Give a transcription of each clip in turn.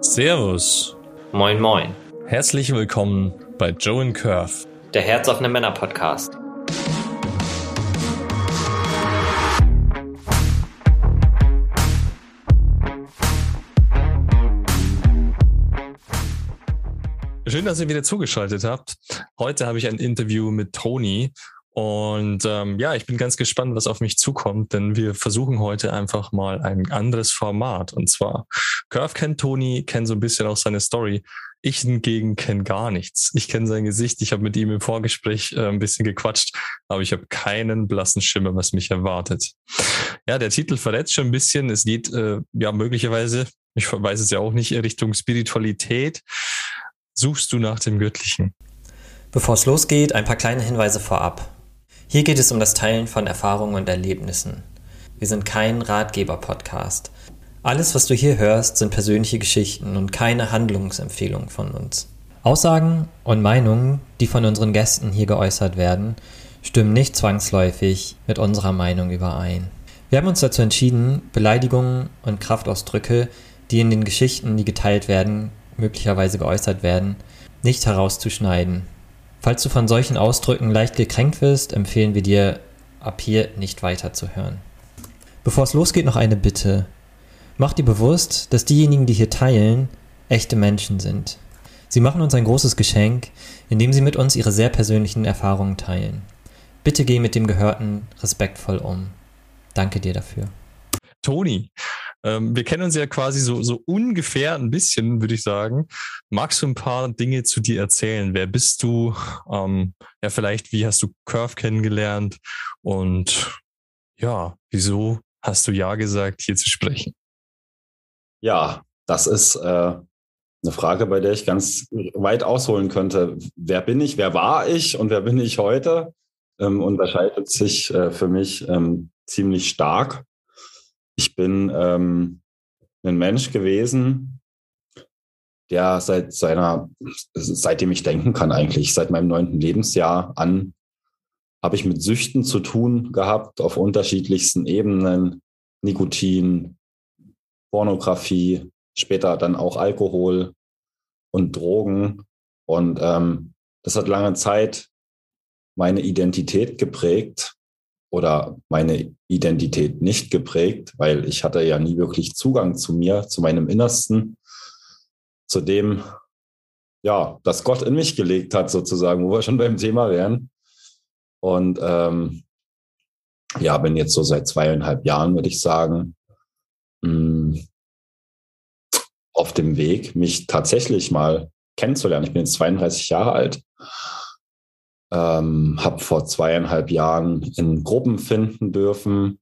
Servus. Moin, moin. Herzlich willkommen bei Joe and Curve. Der Herzoffene Männer Podcast. Schön, dass ihr wieder zugeschaltet habt. Heute habe ich ein Interview mit Toni und ähm, ja, ich bin ganz gespannt, was auf mich zukommt, denn wir versuchen heute einfach mal ein anderes Format. Und zwar, Curve kennt Toni, kennt so ein bisschen auch seine Story. Ich hingegen kenne gar nichts. Ich kenne sein Gesicht. Ich habe mit ihm im Vorgespräch äh, ein bisschen gequatscht, aber ich habe keinen blassen Schimmer, was mich erwartet. Ja, der Titel verrät schon ein bisschen. Es geht äh, ja möglicherweise, ich weiß es ja auch nicht, Richtung Spiritualität. Suchst du nach dem Göttlichen? Bevor es losgeht, ein paar kleine Hinweise vorab. Hier geht es um das Teilen von Erfahrungen und Erlebnissen. Wir sind kein Ratgeber-Podcast. Alles, was du hier hörst, sind persönliche Geschichten und keine Handlungsempfehlungen von uns. Aussagen und Meinungen, die von unseren Gästen hier geäußert werden, stimmen nicht zwangsläufig mit unserer Meinung überein. Wir haben uns dazu entschieden, Beleidigungen und Kraftausdrücke, die in den Geschichten, die geteilt werden, möglicherweise geäußert werden, nicht herauszuschneiden Falls du von solchen Ausdrücken leicht gekränkt wirst, empfehlen wir dir, ab hier nicht weiter zu hören. Bevor es losgeht, noch eine Bitte. Mach dir bewusst, dass diejenigen, die hier teilen, echte Menschen sind. Sie machen uns ein großes Geschenk, indem sie mit uns ihre sehr persönlichen Erfahrungen teilen. Bitte geh mit dem Gehörten respektvoll um. Danke dir dafür. Toni, ähm, wir kennen uns ja quasi so, so ungefähr ein bisschen, würde ich sagen. Magst du ein paar Dinge zu dir erzählen? Wer bist du? Ähm, ja, vielleicht, wie hast du Curve kennengelernt? Und ja, wieso hast du Ja gesagt, hier zu sprechen? Ja, das ist äh, eine Frage, bei der ich ganz weit ausholen könnte. Wer bin ich? Wer war ich? Und wer bin ich heute? Ähm, unterscheidet sich äh, für mich ähm, ziemlich stark. Ich bin ähm, ein Mensch gewesen, der seit seiner, seitdem ich denken kann eigentlich, seit meinem neunten Lebensjahr an, habe ich mit Süchten zu tun gehabt auf unterschiedlichsten Ebenen. Nikotin, Pornografie, später dann auch Alkohol und Drogen. Und ähm, das hat lange Zeit meine Identität geprägt oder meine Identität nicht geprägt, weil ich hatte ja nie wirklich Zugang zu mir, zu meinem Innersten, zu dem, ja, das Gott in mich gelegt hat, sozusagen, wo wir schon beim Thema wären. Und ähm, ja, bin jetzt so seit zweieinhalb Jahren, würde ich sagen, mh, hm, auf dem Weg, mich tatsächlich mal kennenzulernen. Ich bin jetzt 32 Jahre alt ähm, habe vor zweieinhalb Jahren in Gruppen finden dürfen,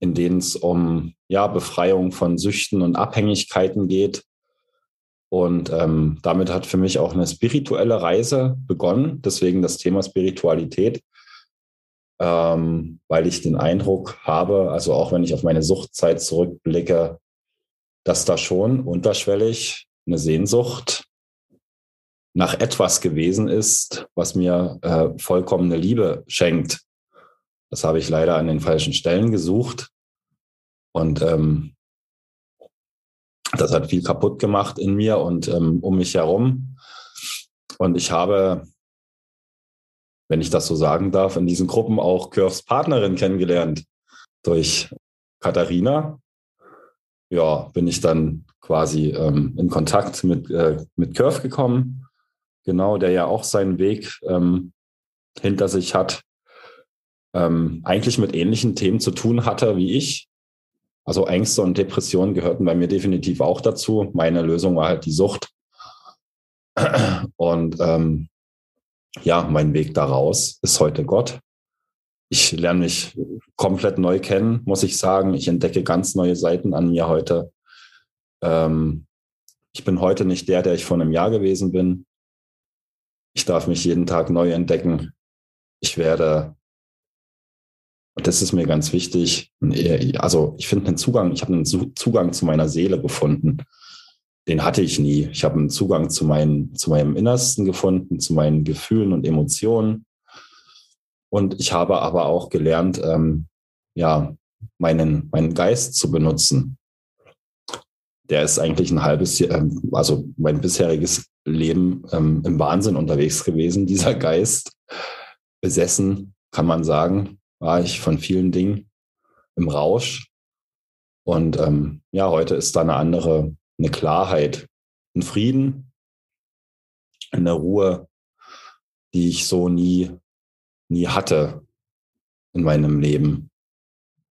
in denen es um ja, Befreiung von Süchten und Abhängigkeiten geht. Und ähm, damit hat für mich auch eine spirituelle Reise begonnen. Deswegen das Thema Spiritualität, ähm, weil ich den Eindruck habe, also auch wenn ich auf meine Suchtzeit zurückblicke, dass da schon unterschwellig eine Sehnsucht nach etwas gewesen ist, was mir äh, vollkommene Liebe schenkt. Das habe ich leider an den falschen Stellen gesucht. Und ähm, das hat viel kaputt gemacht in mir und ähm, um mich herum. Und ich habe, wenn ich das so sagen darf, in diesen Gruppen auch Curves Partnerin kennengelernt. Durch Katharina. Ja, bin ich dann quasi ähm, in Kontakt mit, äh, mit Curve gekommen genau, der ja auch seinen Weg ähm, hinter sich hat, ähm, eigentlich mit ähnlichen Themen zu tun hatte wie ich. Also Ängste und Depressionen gehörten bei mir definitiv auch dazu. Meine Lösung war halt die Sucht. Und ähm, ja, mein Weg daraus ist heute Gott. Ich lerne mich komplett neu kennen, muss ich sagen. Ich entdecke ganz neue Seiten an mir heute. Ähm, ich bin heute nicht der, der ich vor einem Jahr gewesen bin. Ich darf mich jeden Tag neu entdecken. Ich werde, das ist mir ganz wichtig, also ich finde einen Zugang, ich habe einen Zugang zu meiner Seele gefunden. Den hatte ich nie. Ich habe einen Zugang zu, meinen, zu meinem Innersten gefunden, zu meinen Gefühlen und Emotionen. Und ich habe aber auch gelernt, ähm, ja, meinen, meinen Geist zu benutzen. der ist eigentlich ein halbes Jahr, ähm, also mein bisheriges Leben ähm, im Wahnsinn unterwegs gewesen, dieser Geist. Besessen, kann man sagen, war ich von vielen Dingen im Rausch. Und ähm, ja, heute ist da eine andere, eine Klarheit, ein Frieden, eine Ruhe, die ich so nie, nie hatte in meinem Leben.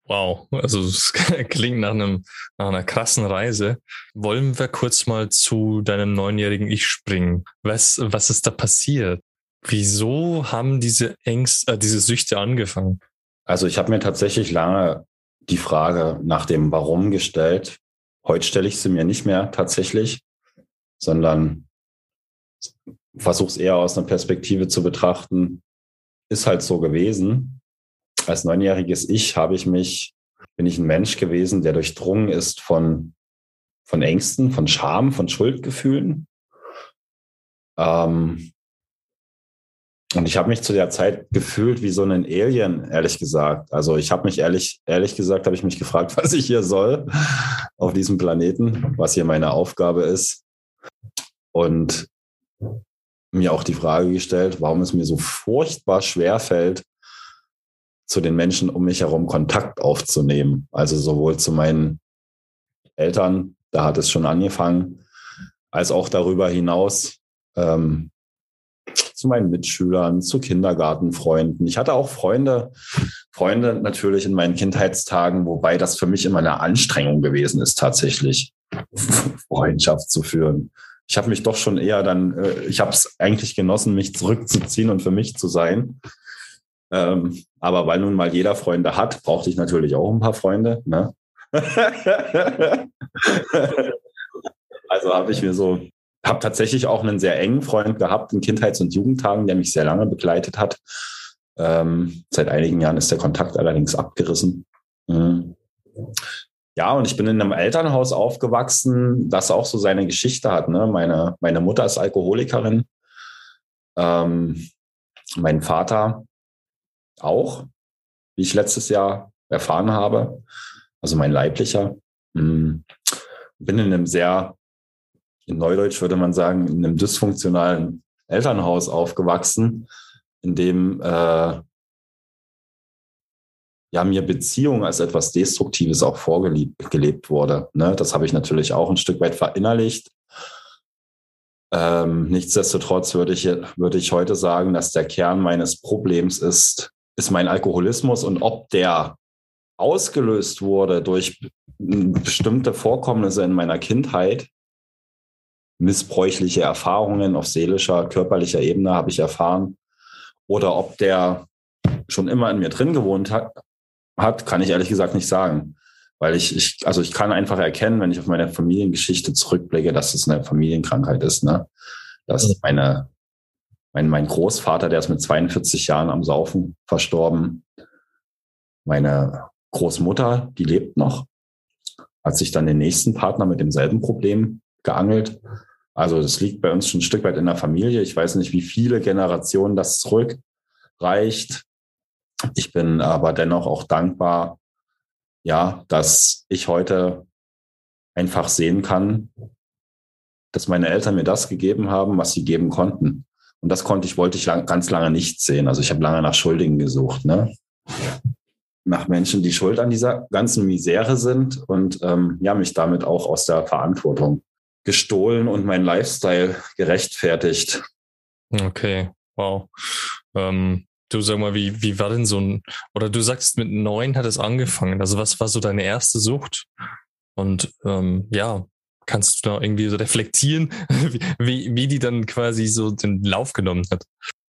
Wow, also es klingt nach, einem, nach einer krassen Reise. Wollen wir kurz mal zu deinem neunjährigen Ich springen? Was, was ist da passiert? Wieso haben diese Ängste, äh, diese Süchte angefangen? Also ich habe mir tatsächlich lange die Frage nach dem Warum gestellt. Heute stelle ich sie mir nicht mehr tatsächlich, sondern versuche es eher aus einer Perspektive zu betrachten. Ist halt so gewesen als neunjähriges Ich habe ich mich, bin ich ein Mensch gewesen, der durchdrungen ist von, von Ängsten, von Scham, von Schuldgefühlen. Ähm, und ich habe mich zu der Zeit gefühlt wie so ein Alien, ehrlich gesagt. Also ich habe mich ehrlich, ehrlich gesagt, habe ich mich gefragt, was ich hier soll auf diesem Planeten, was hier meine Aufgabe ist. Und mir auch die Frage gestellt, warum es mir so furchtbar schwer fällt, zu den Menschen um mich herum Kontakt aufzunehmen. Also sowohl zu meinen Eltern, da hat es schon angefangen, als auch darüber hinaus ähm, zu meinen Mitschülern, zu Kindergartenfreunden. Ich hatte auch Freunde, Freunde natürlich in meinen Kindheitstagen, wobei das für mich immer eine Anstrengung gewesen ist, tatsächlich Freundschaft zu führen. Ich habe mich doch schon eher dann, äh, ich habe es eigentlich genossen, mich zurückzuziehen und für mich zu sein. Ähm, aber weil nun mal jeder Freunde hat, brauchte ich natürlich auch ein paar Freunde. Ne? also habe ich mir so, habe tatsächlich auch einen sehr engen Freund gehabt in Kindheits- und Jugendtagen, der mich sehr lange begleitet hat. Ähm, seit einigen Jahren ist der Kontakt allerdings abgerissen. Mhm. Ja, und ich bin in einem Elternhaus aufgewachsen, das auch so seine Geschichte hat. Ne? Meine, meine Mutter ist Alkoholikerin. Ähm, mein Vater auch, wie ich letztes Jahr erfahren habe. Also mein leiblicher. Hm, bin in einem sehr, in Neudeutsch würde man sagen, in einem dysfunktionalen Elternhaus aufgewachsen, in dem äh, ja mir Beziehung als etwas Destruktives auch vorgelebt wurde. Ne? Das habe ich natürlich auch ein Stück weit verinnerlicht. Ähm, nichtsdestotrotz würde ich, würde ich heute sagen, dass der Kern meines Problems ist, ist mein Alkoholismus und ob der ausgelöst wurde durch bestimmte Vorkommnisse in meiner Kindheit, missbräuchliche Erfahrungen auf seelischer, körperlicher Ebene habe ich erfahren, oder ob der schon immer in mir drin gewohnt hat, hat kann ich ehrlich gesagt nicht sagen. Weil ich, ich, also ich kann einfach erkennen, wenn ich auf meine Familiengeschichte zurückblicke, dass es eine Familienkrankheit ist, ne? Dass meine mein, mein Großvater, der ist mit 42 Jahren am Saufen verstorben. Meine Großmutter, die lebt noch, hat sich dann den nächsten Partner mit demselben Problem geangelt. Also das liegt bei uns schon ein Stück weit in der Familie. Ich weiß nicht, wie viele Generationen das zurückreicht. Ich bin aber dennoch auch dankbar, ja, dass ich heute einfach sehen kann, dass meine Eltern mir das gegeben haben, was sie geben konnten. Und das konnte ich, wollte ich lang, ganz lange nicht sehen. Also ich habe lange nach Schuldigen gesucht, ne? Nach Menschen, die schuld an dieser ganzen Misere sind und ähm, ja, mich damit auch aus der Verantwortung gestohlen und mein Lifestyle gerechtfertigt. Okay, wow. Ähm, du sag mal, wie, wie war denn so ein, oder du sagst, mit neun hat es angefangen. Also was war so deine erste Sucht? Und ähm, ja, Kannst du da irgendwie so reflektieren, wie, wie die dann quasi so den Lauf genommen hat?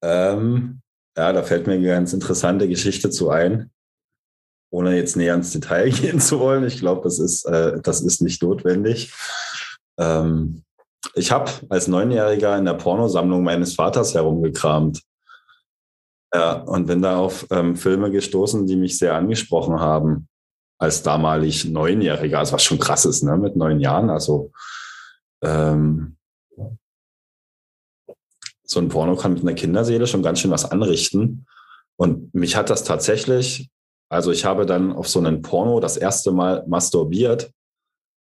Ähm, ja, da fällt mir eine ganz interessante Geschichte zu ein, ohne jetzt näher ins Detail gehen zu wollen. Ich glaube, das ist, äh, das ist nicht notwendig. Ähm, ich habe als Neunjähriger in der Pornosammlung meines Vaters herumgekramt. Ja, und bin da auf ähm, Filme gestoßen, die mich sehr angesprochen haben als damalig Neunjähriger, also was schon krass ist, ne, mit neun Jahren. Also ähm, so ein Porno kann mit einer Kinderseele schon ganz schön was anrichten. Und mich hat das tatsächlich, also ich habe dann auf so einen Porno das erste Mal masturbiert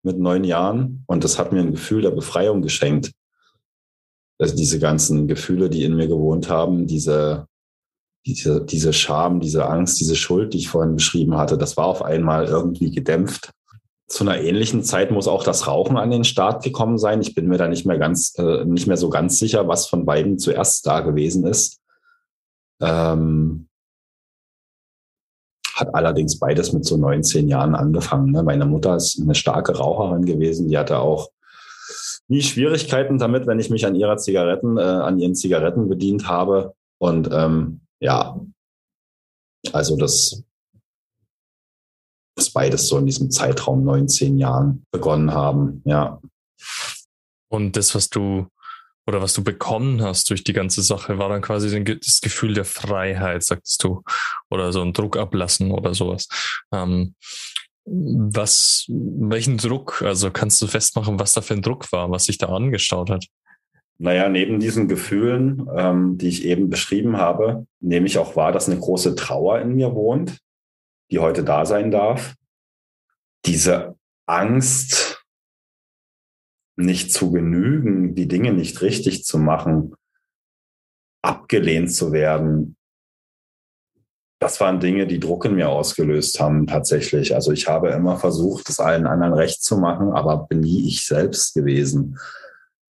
mit neun Jahren und das hat mir ein Gefühl der Befreiung geschenkt. Also diese ganzen Gefühle, die in mir gewohnt haben, diese, diese, diese Scham, diese Angst, diese Schuld, die ich vorhin beschrieben hatte, das war auf einmal irgendwie gedämpft. Zu einer ähnlichen Zeit muss auch das Rauchen an den Start gekommen sein. Ich bin mir da nicht mehr ganz, äh, nicht mehr so ganz sicher, was von beiden zuerst da gewesen ist. Ähm, hat allerdings beides mit so 19 Jahren angefangen. Ne? Meine Mutter ist eine starke Raucherin gewesen. Die hatte auch nie Schwierigkeiten damit, wenn ich mich an ihrer Zigaretten, äh, an ihren Zigaretten bedient habe. Und ähm, ja, also das ist beides so in diesem Zeitraum 19 Jahren begonnen haben. Ja. Und das, was du oder was du bekommen hast durch die ganze Sache, war dann quasi das Gefühl der Freiheit, sagtest du, oder so ein Druck ablassen oder sowas. Ähm, was, welchen Druck, also kannst du festmachen, was da für ein Druck war, was sich da angestaut hat? Naja, neben diesen Gefühlen, ähm, die ich eben beschrieben habe, nehme ich auch wahr, dass eine große Trauer in mir wohnt, die heute da sein darf. Diese Angst, nicht zu genügen, die Dinge nicht richtig zu machen, abgelehnt zu werden. Das waren Dinge, die Druck in mir ausgelöst haben, tatsächlich. Also ich habe immer versucht, es allen anderen recht zu machen, aber bin nie ich selbst gewesen.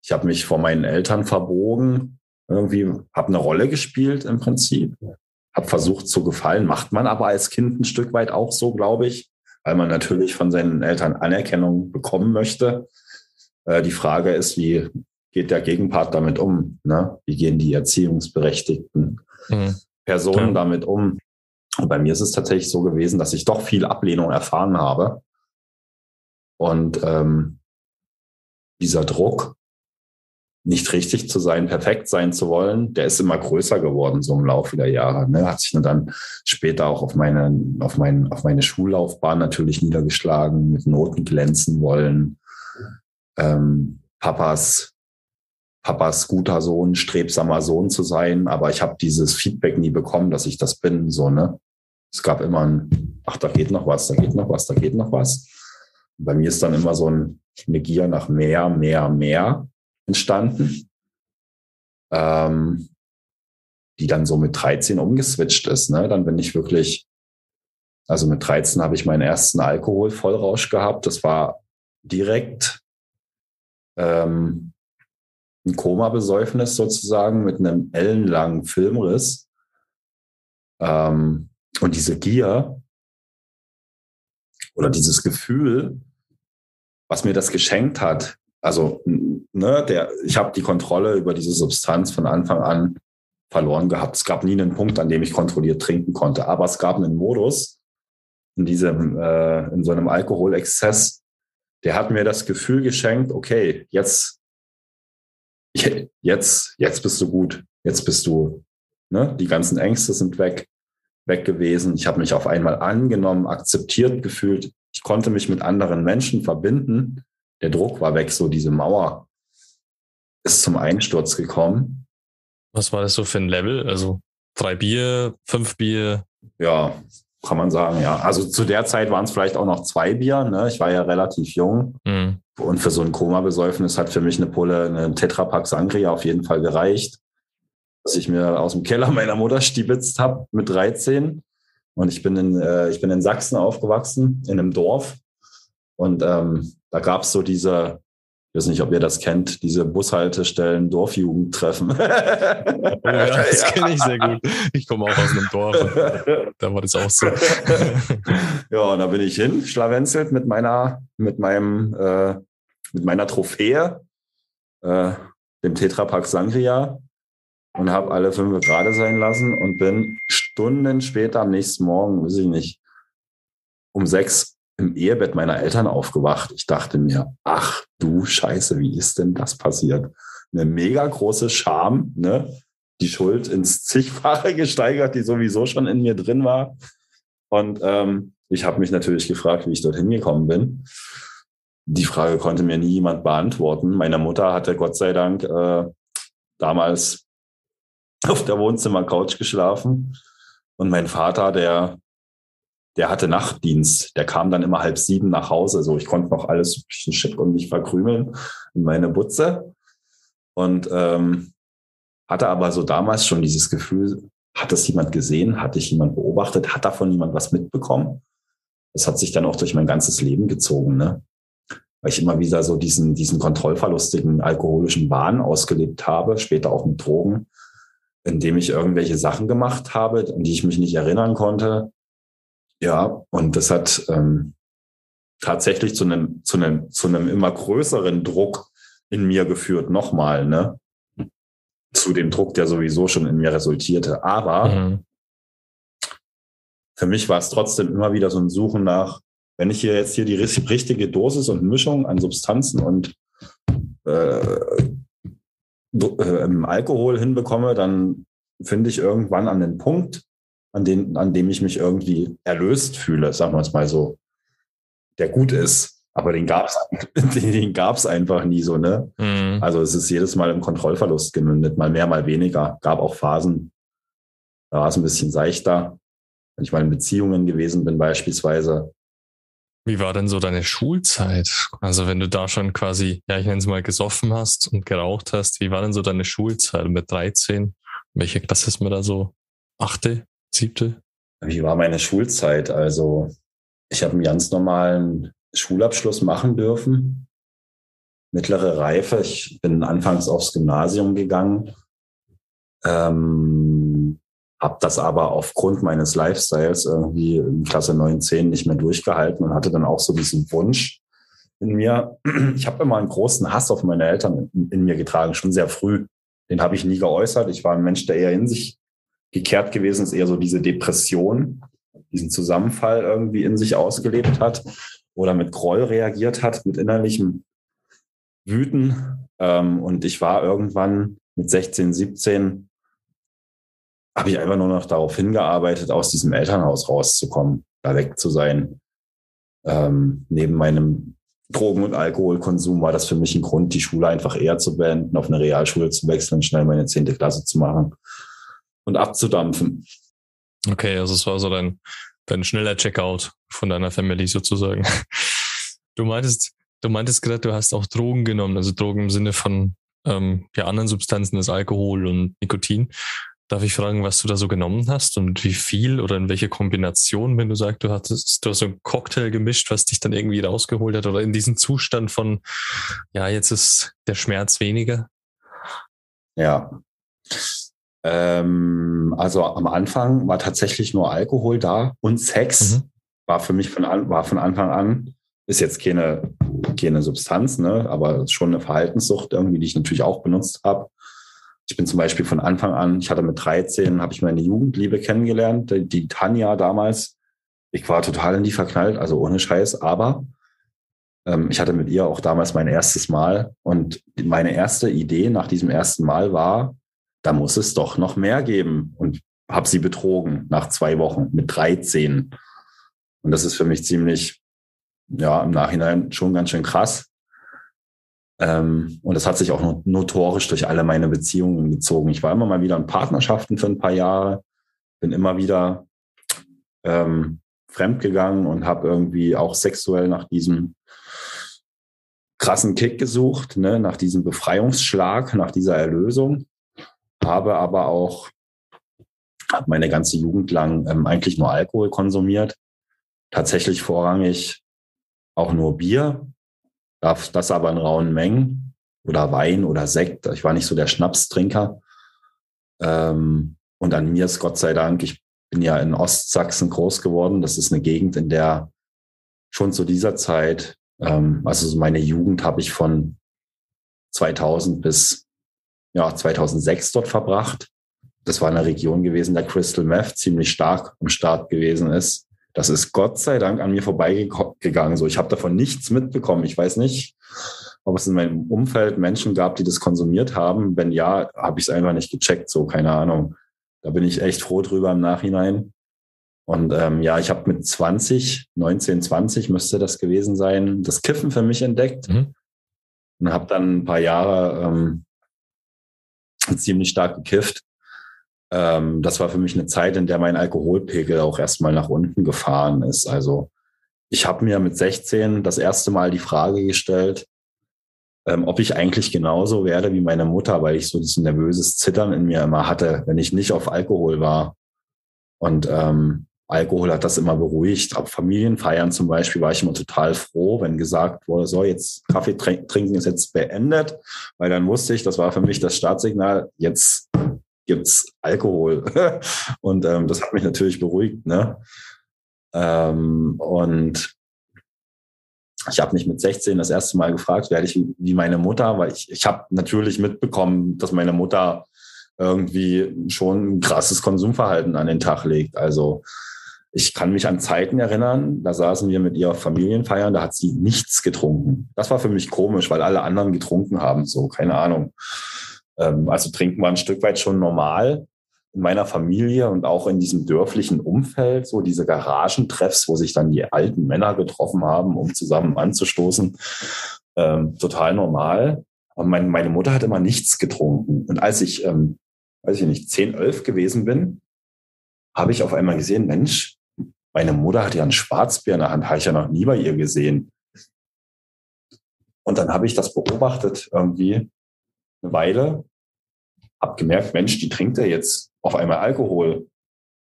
Ich habe mich vor meinen Eltern verbogen, irgendwie habe eine Rolle gespielt im Prinzip, habe versucht zu gefallen, macht man aber als Kind ein Stück weit auch so, glaube ich, weil man natürlich von seinen Eltern Anerkennung bekommen möchte. Äh, die Frage ist, wie geht der Gegenpart damit um? Ne? Wie gehen die erziehungsberechtigten mhm. Personen ja. damit um? Und bei mir ist es tatsächlich so gewesen, dass ich doch viel Ablehnung erfahren habe. Und ähm, dieser Druck, nicht richtig zu sein, perfekt sein zu wollen, der ist immer größer geworden, so im Laufe der Jahre. Ne? Hat sich dann später auch auf meine, auf, mein, auf meine Schullaufbahn natürlich niedergeschlagen, mit Noten glänzen wollen, ähm, Papas, Papas guter Sohn, strebsamer Sohn zu sein, aber ich habe dieses Feedback nie bekommen, dass ich das bin. So, ne? Es gab immer ein, ach, da geht noch was, da geht noch was, da geht noch was. Bei mir ist dann immer so ein, eine Gier nach mehr, mehr, mehr entstanden, ähm, die dann so mit 13 umgeswitcht ist. Ne? Dann bin ich wirklich, also mit 13 habe ich meinen ersten Alkoholvollrausch gehabt. Das war direkt ähm, ein Koma-Besäufnis sozusagen mit einem ellenlangen Filmriss. Ähm, und diese Gier oder dieses Gefühl, was mir das geschenkt hat, also ne, der, ich habe die Kontrolle über diese Substanz von Anfang an verloren gehabt. Es gab nie einen Punkt, an dem ich kontrolliert trinken konnte, aber es gab einen Modus in diesem, äh, in so einem Alkoholexzess, der hat mir das Gefühl geschenkt, okay, jetzt, jetzt, jetzt bist du gut, jetzt bist du, ne, die ganzen Ängste sind weg, weg gewesen. Ich habe mich auf einmal angenommen, akzeptiert gefühlt. Ich konnte mich mit anderen Menschen verbinden. Der Druck war weg, so diese Mauer ist zum Einsturz gekommen. Was war das so für ein Level? Also drei Bier, fünf Bier? Ja, kann man sagen, ja. Also zu der Zeit waren es vielleicht auch noch zwei Bier. Ne? Ich war ja relativ jung. Mhm. Und für so ein Koma-Besäufnis hat für mich eine Pulle, eine Tetrapack Sangria auf jeden Fall gereicht. Dass ich mir aus dem Keller meiner Mutter stibitzt habe mit 13. Und ich bin in, äh, ich bin in Sachsen aufgewachsen, in einem Dorf. Und ähm, da gab es so diese ich weiß nicht, ob ihr das kennt, diese Bushaltestellen Dorfjugendtreffen. oh, ja, das kenne ich sehr gut. Ich komme auch aus einem Dorf. da war das auch so. ja, und da bin ich hin, schlawenzelt mit meiner, mit meinem, äh, mit meiner Trophäe, äh, dem Tetrapack Sangria und habe alle fünf gerade sein lassen und bin Stunden später am nächsten Morgen, weiß ich nicht, um sechs im Ehebett meiner Eltern aufgewacht. Ich dachte mir, ach du Scheiße, wie ist denn das passiert? Eine mega große Scham, ne? Die Schuld ins zigfache gesteigert, die sowieso schon in mir drin war. Und ähm, ich habe mich natürlich gefragt, wie ich dorthin gekommen bin. Die Frage konnte mir nie jemand beantworten. Meine Mutter hatte Gott sei Dank äh, damals auf der Wohnzimmercouch geschlafen. Und mein Vater, der der hatte Nachtdienst. Der kam dann immer halb sieben nach Hause. So, ich konnte noch alles schick und mich verkrümeln in meine Butze. Und ähm, hatte aber so damals schon dieses Gefühl, hat das jemand gesehen? Hat dich jemand beobachtet? Hat davon jemand was mitbekommen? Das hat sich dann auch durch mein ganzes Leben gezogen, ne? Weil ich immer wieder so diesen, diesen kontrollverlustigen alkoholischen Wahn ausgelebt habe, später auch mit Drogen, indem ich irgendwelche Sachen gemacht habe, an die ich mich nicht erinnern konnte. Ja, und das hat ähm, tatsächlich zu einem, zu einem, zu einem immer größeren Druck in mir geführt, nochmal, ne? Zu dem Druck, der sowieso schon in mir resultierte. Aber mhm für mich war es trotzdem immer wieder so ein Suchen nach, wenn ich hier jetzt hier die richtige Dosis und Mischung an Substanzen und äh, äh, Alkohol hinbekomme, dann finde ich irgendwann an den Punkt, an, den, an dem ich mich irgendwie erlöst fühle, sagen wir es mal so, der gut ist. Aber den gab es den, den gab's einfach nie so, ne? Mhm. Also es ist jedes Mal im Kontrollverlust gemündet, mal mehr, mal weniger. Gab auch Phasen, da war es ein bisschen seichter wenn ich mal in Beziehungen gewesen bin beispielsweise. Wie war denn so deine Schulzeit? Also wenn du da schon quasi, ja, ich nenne es mal gesoffen hast und geraucht hast, wie war denn so deine Schulzeit mit 13? Welche Klasse ist mir da so? Achte, siebte? Wie war meine Schulzeit? Also ich habe einen ganz normalen Schulabschluss machen dürfen. Mittlere Reife. Ich bin anfangs aufs Gymnasium gegangen. Ähm, habe das aber aufgrund meines Lifestyles irgendwie in Klasse 9, 10 nicht mehr durchgehalten und hatte dann auch so diesen Wunsch in mir. Ich habe immer einen großen Hass auf meine Eltern in, in mir getragen, schon sehr früh. Den habe ich nie geäußert. Ich war ein Mensch, der eher in sich gekehrt gewesen ist, eher so diese Depression, diesen Zusammenfall irgendwie in sich ausgelebt hat oder mit Groll reagiert hat, mit innerlichem Wüten. Ähm, und ich war irgendwann mit 16, 17 habe ich einfach nur noch darauf hingearbeitet, aus diesem Elternhaus rauszukommen, da weg zu sein. Ähm, neben meinem Drogen- und Alkoholkonsum war das für mich ein Grund, die Schule einfach eher zu beenden, auf eine Realschule zu wechseln, schnell meine zehnte Klasse zu machen und abzudampfen. Okay, also es war so dein, dein schneller Checkout von deiner Family sozusagen. Du meintest, du meintest gerade, du hast auch Drogen genommen, also Drogen im Sinne von ähm, ja, anderen Substanzen als Alkohol und Nikotin. Darf ich fragen, was du da so genommen hast und wie viel oder in welche Kombination, wenn du sagst, du hattest du hast so einen Cocktail gemischt, was dich dann irgendwie rausgeholt hat oder in diesen Zustand von, ja, jetzt ist der Schmerz weniger? Ja. Ähm, also am Anfang war tatsächlich nur Alkohol da und Sex mhm. war für mich von, war von Anfang an, ist jetzt keine, keine Substanz, ne, aber schon eine Verhaltenssucht irgendwie, die ich natürlich auch benutzt habe ich bin zum Beispiel von Anfang an, ich hatte mit 13, habe ich meine Jugendliebe kennengelernt, die, die Tanja damals. Ich war total in die verknallt, also ohne Scheiß, aber ähm, ich hatte mit ihr auch damals mein erstes Mal. Und meine erste Idee nach diesem ersten Mal war, da muss es doch noch mehr geben. Und habe sie betrogen nach zwei Wochen mit 13. Und das ist für mich ziemlich, ja, im Nachhinein schon ganz schön krass. Ähm, und das hat sich auch notorisch durch alle meine Beziehungen gezogen. Ich war immer mal wieder in Partnerschaften für ein paar Jahre, bin immer wieder ähm, fremdgegangen und habe irgendwie auch sexuell nach diesem krassen Kick gesucht, ne, nach diesem Befreiungsschlag, nach dieser Erlösung. Habe aber auch hab meine ganze Jugend lang ähm, eigentlich nur Alkohol konsumiert. Tatsächlich vorrangig auch nur Bier, das aber in rauen Mengen oder Wein oder Sekt. Ich war nicht so der Schnapstrinker. Ähm, und an mir ist Gott sei Dank, ich bin ja in Ostsachsen groß geworden. Das ist eine Gegend, in der schon zu dieser Zeit, ähm, also meine Jugend habe ich von 2000 bis ja, 2006 dort verbracht. Das war eine Region gewesen, der Crystal Meth ziemlich stark am Start gewesen ist. Das ist Gott sei Dank an mir vorbeigegangen. So, ich habe davon nichts mitbekommen. Ich weiß nicht, ob es in meinem Umfeld Menschen gab, die das konsumiert haben. Wenn ja, habe ich es einfach nicht gecheckt. So, keine Ahnung. Da bin ich echt froh drüber im Nachhinein. Und ähm, ja, ich habe mit 20, 19, 20 müsste das gewesen sein, das Kiffen für mich entdeckt. Mhm. Und habe dann ein paar Jahre ähm, ziemlich stark gekifft. ähm, das war für mich eine Zeit, in der mein Alkoholpegel auch erstmal nach unten gefahren ist. Also ich habe mir mit 16 das erste Mal die Frage gestellt, ähm, ob ich eigentlich genauso werde wie meine Mutter, weil ich so ein nervöses Zittern in mir immer hatte, wenn ich nicht auf Alkohol war. Und ähm, Alkohol hat das immer beruhigt. Ab Familienfeiern zum Beispiel war ich immer total froh, wenn gesagt wurde, so jetzt Kaffee trinken ist jetzt beendet, weil dann wusste ich, das war für mich das Startsignal, jetzt gibt's Alkohol. und ähm, das hat mich natürlich beruhigt. Ne? Ähm, und ich habe mich mit 16 das erste Mal gefragt, werde ich wie meine Mutter, weil ich, ich habe natürlich mitbekommen, dass meine Mutter irgendwie schon ein krasses Konsumverhalten an den Tag legt. Also ich kann mich an Zeiten erinnern, da saßen wir mit ihr Familienfeiern, da hat sie nichts getrunken. Das war für mich komisch, weil alle anderen getrunken haben, so, keine Ahnung. Ähm, also trinken war ein Stück weit schon normal in meiner Familie und auch in diesem dörflichen Umfeld, so diese Garagentreffs, wo sich dann die alten Männer getroffen haben, um zusammen anzustoßen, ähm, total normal. Aber mein, meine Mutter hat immer nichts getrunken. Und als ich, ähm, weiß ich nicht, 10, 11 gewesen bin, habe ich auf einmal gesehen, Mensch, meine Mutter hat ja einen Schwarzbier in der Hand, habe ich ja noch nie bei ihr gesehen. Und dann habe ich das beobachtet irgendwie eine Weile hab gemerkt, Mensch, die trinkt ja jetzt auf einmal Alkohol.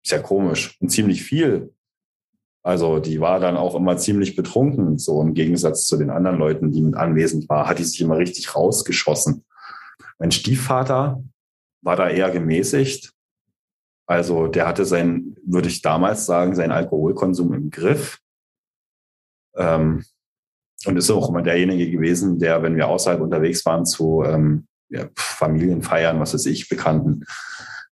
Ist ja komisch und ziemlich viel. Also die war dann auch immer ziemlich betrunken, so im Gegensatz zu den anderen Leuten, die mit anwesend war, hat die sich immer richtig rausgeschossen. Mein Stiefvater war da eher gemäßigt. Also der hatte sein, würde ich damals sagen, seinen Alkoholkonsum im Griff. Ähm, und ist auch immer derjenige gewesen, der, wenn wir außerhalb unterwegs waren zu ähm, ja, Familienfeiern, was weiß ich, Bekannten,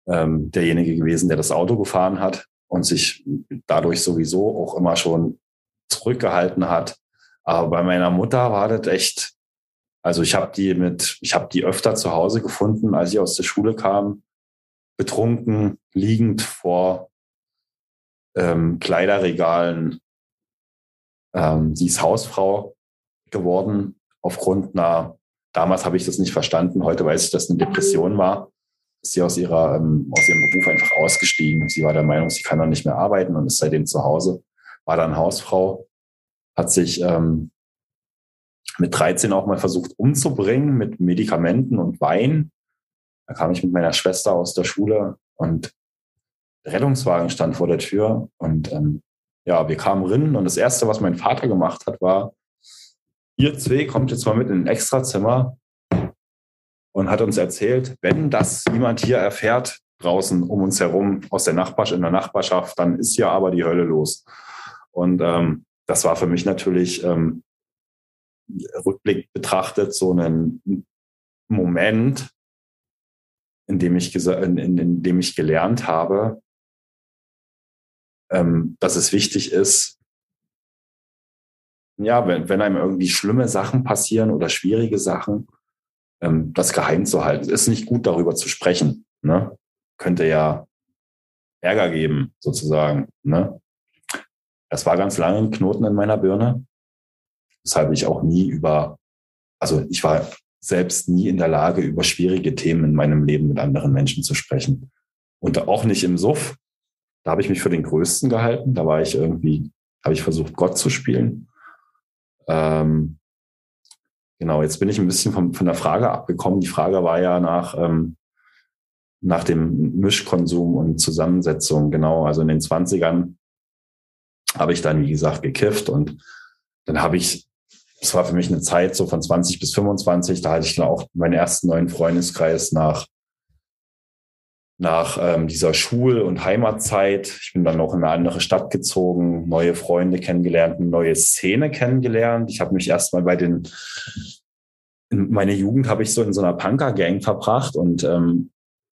ähm, derjenige gewesen, der das Auto gefahren hat und sich dadurch sowieso auch immer schon zurückgehalten hat. Aber bei meiner Mutter war das echt, also ich habe die mit, ich habe die öfter zu Hause gefunden, als ich aus der Schule kam, betrunken, liegend vor ähm, Kleiderregalen. Ähm, sie ist Hausfrau geworden aufgrund einer Damals habe ich das nicht verstanden. Heute weiß ich, dass eine Depression war. Ist sie aus ihrer, ähm, aus ihrem Beruf einfach ausgestiegen. Sie war der Meinung, sie kann dann nicht mehr arbeiten und ist seitdem zu Hause. War dann Hausfrau, hat sich ähm, mit 13 auch mal versucht umzubringen mit Medikamenten und Wein. Da kam ich mit meiner Schwester aus der Schule und der Rettungswagen stand vor der Tür und ähm, ja, wir kamen rein und das erste, was mein Vater gemacht hat, war, ihr zwei kommt jetzt mal mit in ein Extrazimmer und hat uns erzählt, wenn das jemand hier erfährt, draußen um uns herum aus der Nachbarschaft, in der Nachbarschaft, dann ist hier aber die Hölle los. Und ähm, das war für mich natürlich ähm, Rückblick betrachtet so ein Moment, in dem ich, in, in, in dem ich gelernt habe, ähm, dass es wichtig ist, ja, wenn, wenn einem irgendwie schlimme Sachen passieren oder schwierige Sachen, ähm, das geheim zu halten. Es ist nicht gut, darüber zu sprechen. Ne? Könnte ja Ärger geben, sozusagen. Ne? Das war ganz lange ein Knoten in meiner Birne, weshalb ich auch nie über, also ich war selbst nie in der Lage, über schwierige Themen in meinem Leben mit anderen Menschen zu sprechen. Und auch nicht im Suff. Da habe ich mich für den Größten gehalten. Da war ich irgendwie, habe ich versucht, Gott zu spielen. Ähm, genau, jetzt bin ich ein bisschen von, von der Frage abgekommen. Die Frage war ja nach, ähm, nach dem Mischkonsum und Zusammensetzung. Genau, also in den 20ern habe ich dann, wie gesagt, gekifft und dann habe ich, es war für mich eine Zeit so von 20 bis 25, da hatte ich dann auch meinen ersten neuen Freundeskreis nach nach ähm, dieser Schul- und Heimatzeit. Ich bin dann noch in eine andere Stadt gezogen, neue Freunde kennengelernt, eine neue Szene kennengelernt. Ich habe mich erstmal bei den, in meine Jugend habe ich so in so einer Punker-Gang verbracht und ähm,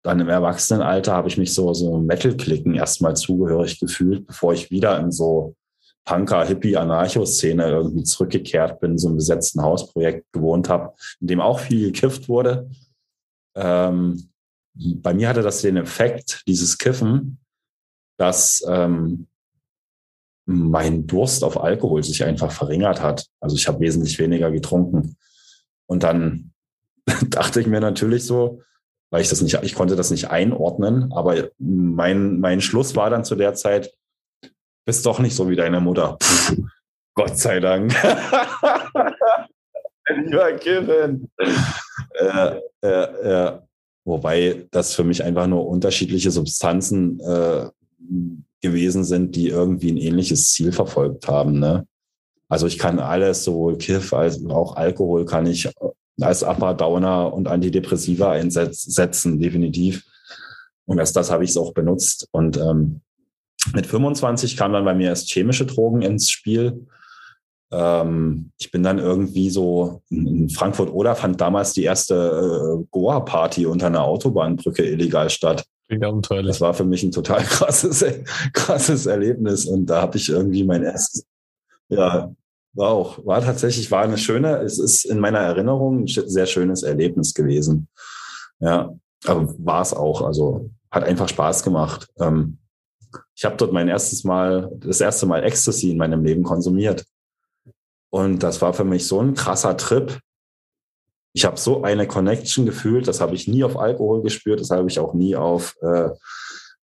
dann im Erwachsenenalter habe ich mich so, so Metal-Klicken erstmal zugehörig gefühlt, bevor ich wieder in so Punker, Hippie, Anarcho-Szene irgendwie zurückgekehrt bin, so einem besetzten Hausprojekt gewohnt habe, in dem auch viel gekifft wurde. Ähm, bei mir hatte das den Effekt, dieses Kiffen, dass ähm, mein Durst auf Alkohol sich einfach verringert hat. Also ich habe wesentlich weniger getrunken. Und dann dachte ich mir natürlich so, weil ich das nicht, ich konnte das nicht einordnen. Aber mein, mein Schluss war dann zu der Zeit, bist doch nicht so wie deine Mutter. Puh, Gott sei Dank. Lieber Kevin. Äh, äh, äh, wobei das für mich einfach nur unterschiedliche Substanzen äh, gewesen sind, die irgendwie ein ähnliches Ziel verfolgt haben. Ne? Also ich kann alles, sowohl Kiff als auch Alkohol kann ich als Upper Downer und Antidepressiva einsetzen, definitiv. Und erst das habe ich es auch benutzt. Und ähm, mit 25 kam dann bei mir erst chemische Drogen ins Spiel. Ähm, ich bin dann irgendwie so in Frankfurt oder fand damals die erste äh, Goa-Party unter einer Autobahnbrücke illegal statt. Das war für mich ein total krasses, krasses Erlebnis. Und da habe ich irgendwie mein erstes, ja, war auch, war tatsächlich, war eine schöne, es ist in meiner Erinnerung ein sehr schönes Erlebnis gewesen. Ja, aber war es auch. Also hat einfach Spaß gemacht. Ähm, ich habe dort mein erstes Mal, das erste Mal Ecstasy in meinem Leben konsumiert. Und das war für mich so ein krasser Trip. Ich habe so eine Connection gefühlt, das habe ich nie auf Alkohol gespürt, das habe ich auch nie auf äh,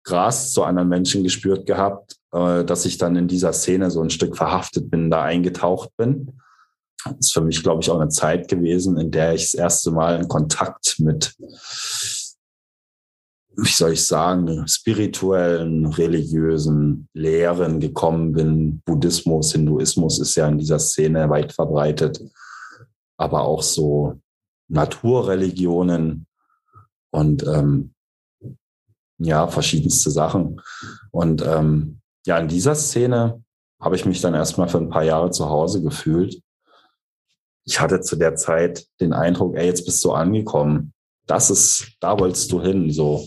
Gras zu anderen Menschen gespürt gehabt, äh, dass ich dann in dieser Szene so ein Stück verhaftet bin, da eingetaucht bin. Das ist für mich, glaube ich, auch eine Zeit gewesen, in der ich das erste Mal in Kontakt mit, wie soll ich sagen, spirituellen, religiösen Lehren gekommen bin. Buddhismus, Hinduismus ist ja in dieser Szene weit verbreitet, aber auch so Naturreligionen und ähm, ja, verschiedenste Sachen. Und ähm, ja, in dieser Szene habe ich mich dann erstmal für ein paar Jahre zu Hause gefühlt. Ich hatte zu der Zeit den Eindruck, ey, jetzt bist du angekommen. Das ist, da wolltest du hin, so.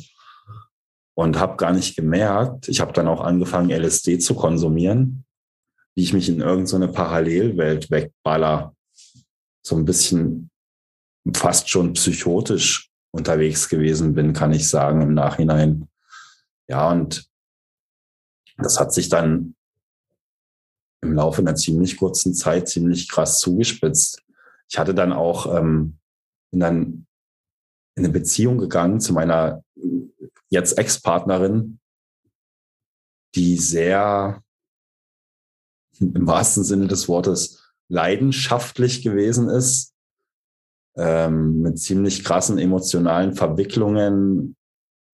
Und habe gar nicht gemerkt, ich habe dann auch angefangen, LSD zu konsumieren, wie ich mich in irgendeine so Parallelwelt wegballer. So ein bisschen fast schon psychotisch unterwegs gewesen bin, kann ich sagen, im Nachhinein. Ja, und das hat sich dann im Laufe einer ziemlich kurzen Zeit ziemlich krass zugespitzt. Ich hatte dann auch ähm, bin dann in eine Beziehung gegangen zu meiner jetzt Ex-Partnerin, die sehr im wahrsten Sinne des Wortes leidenschaftlich gewesen ist, ähm, mit ziemlich krassen emotionalen Verwicklungen,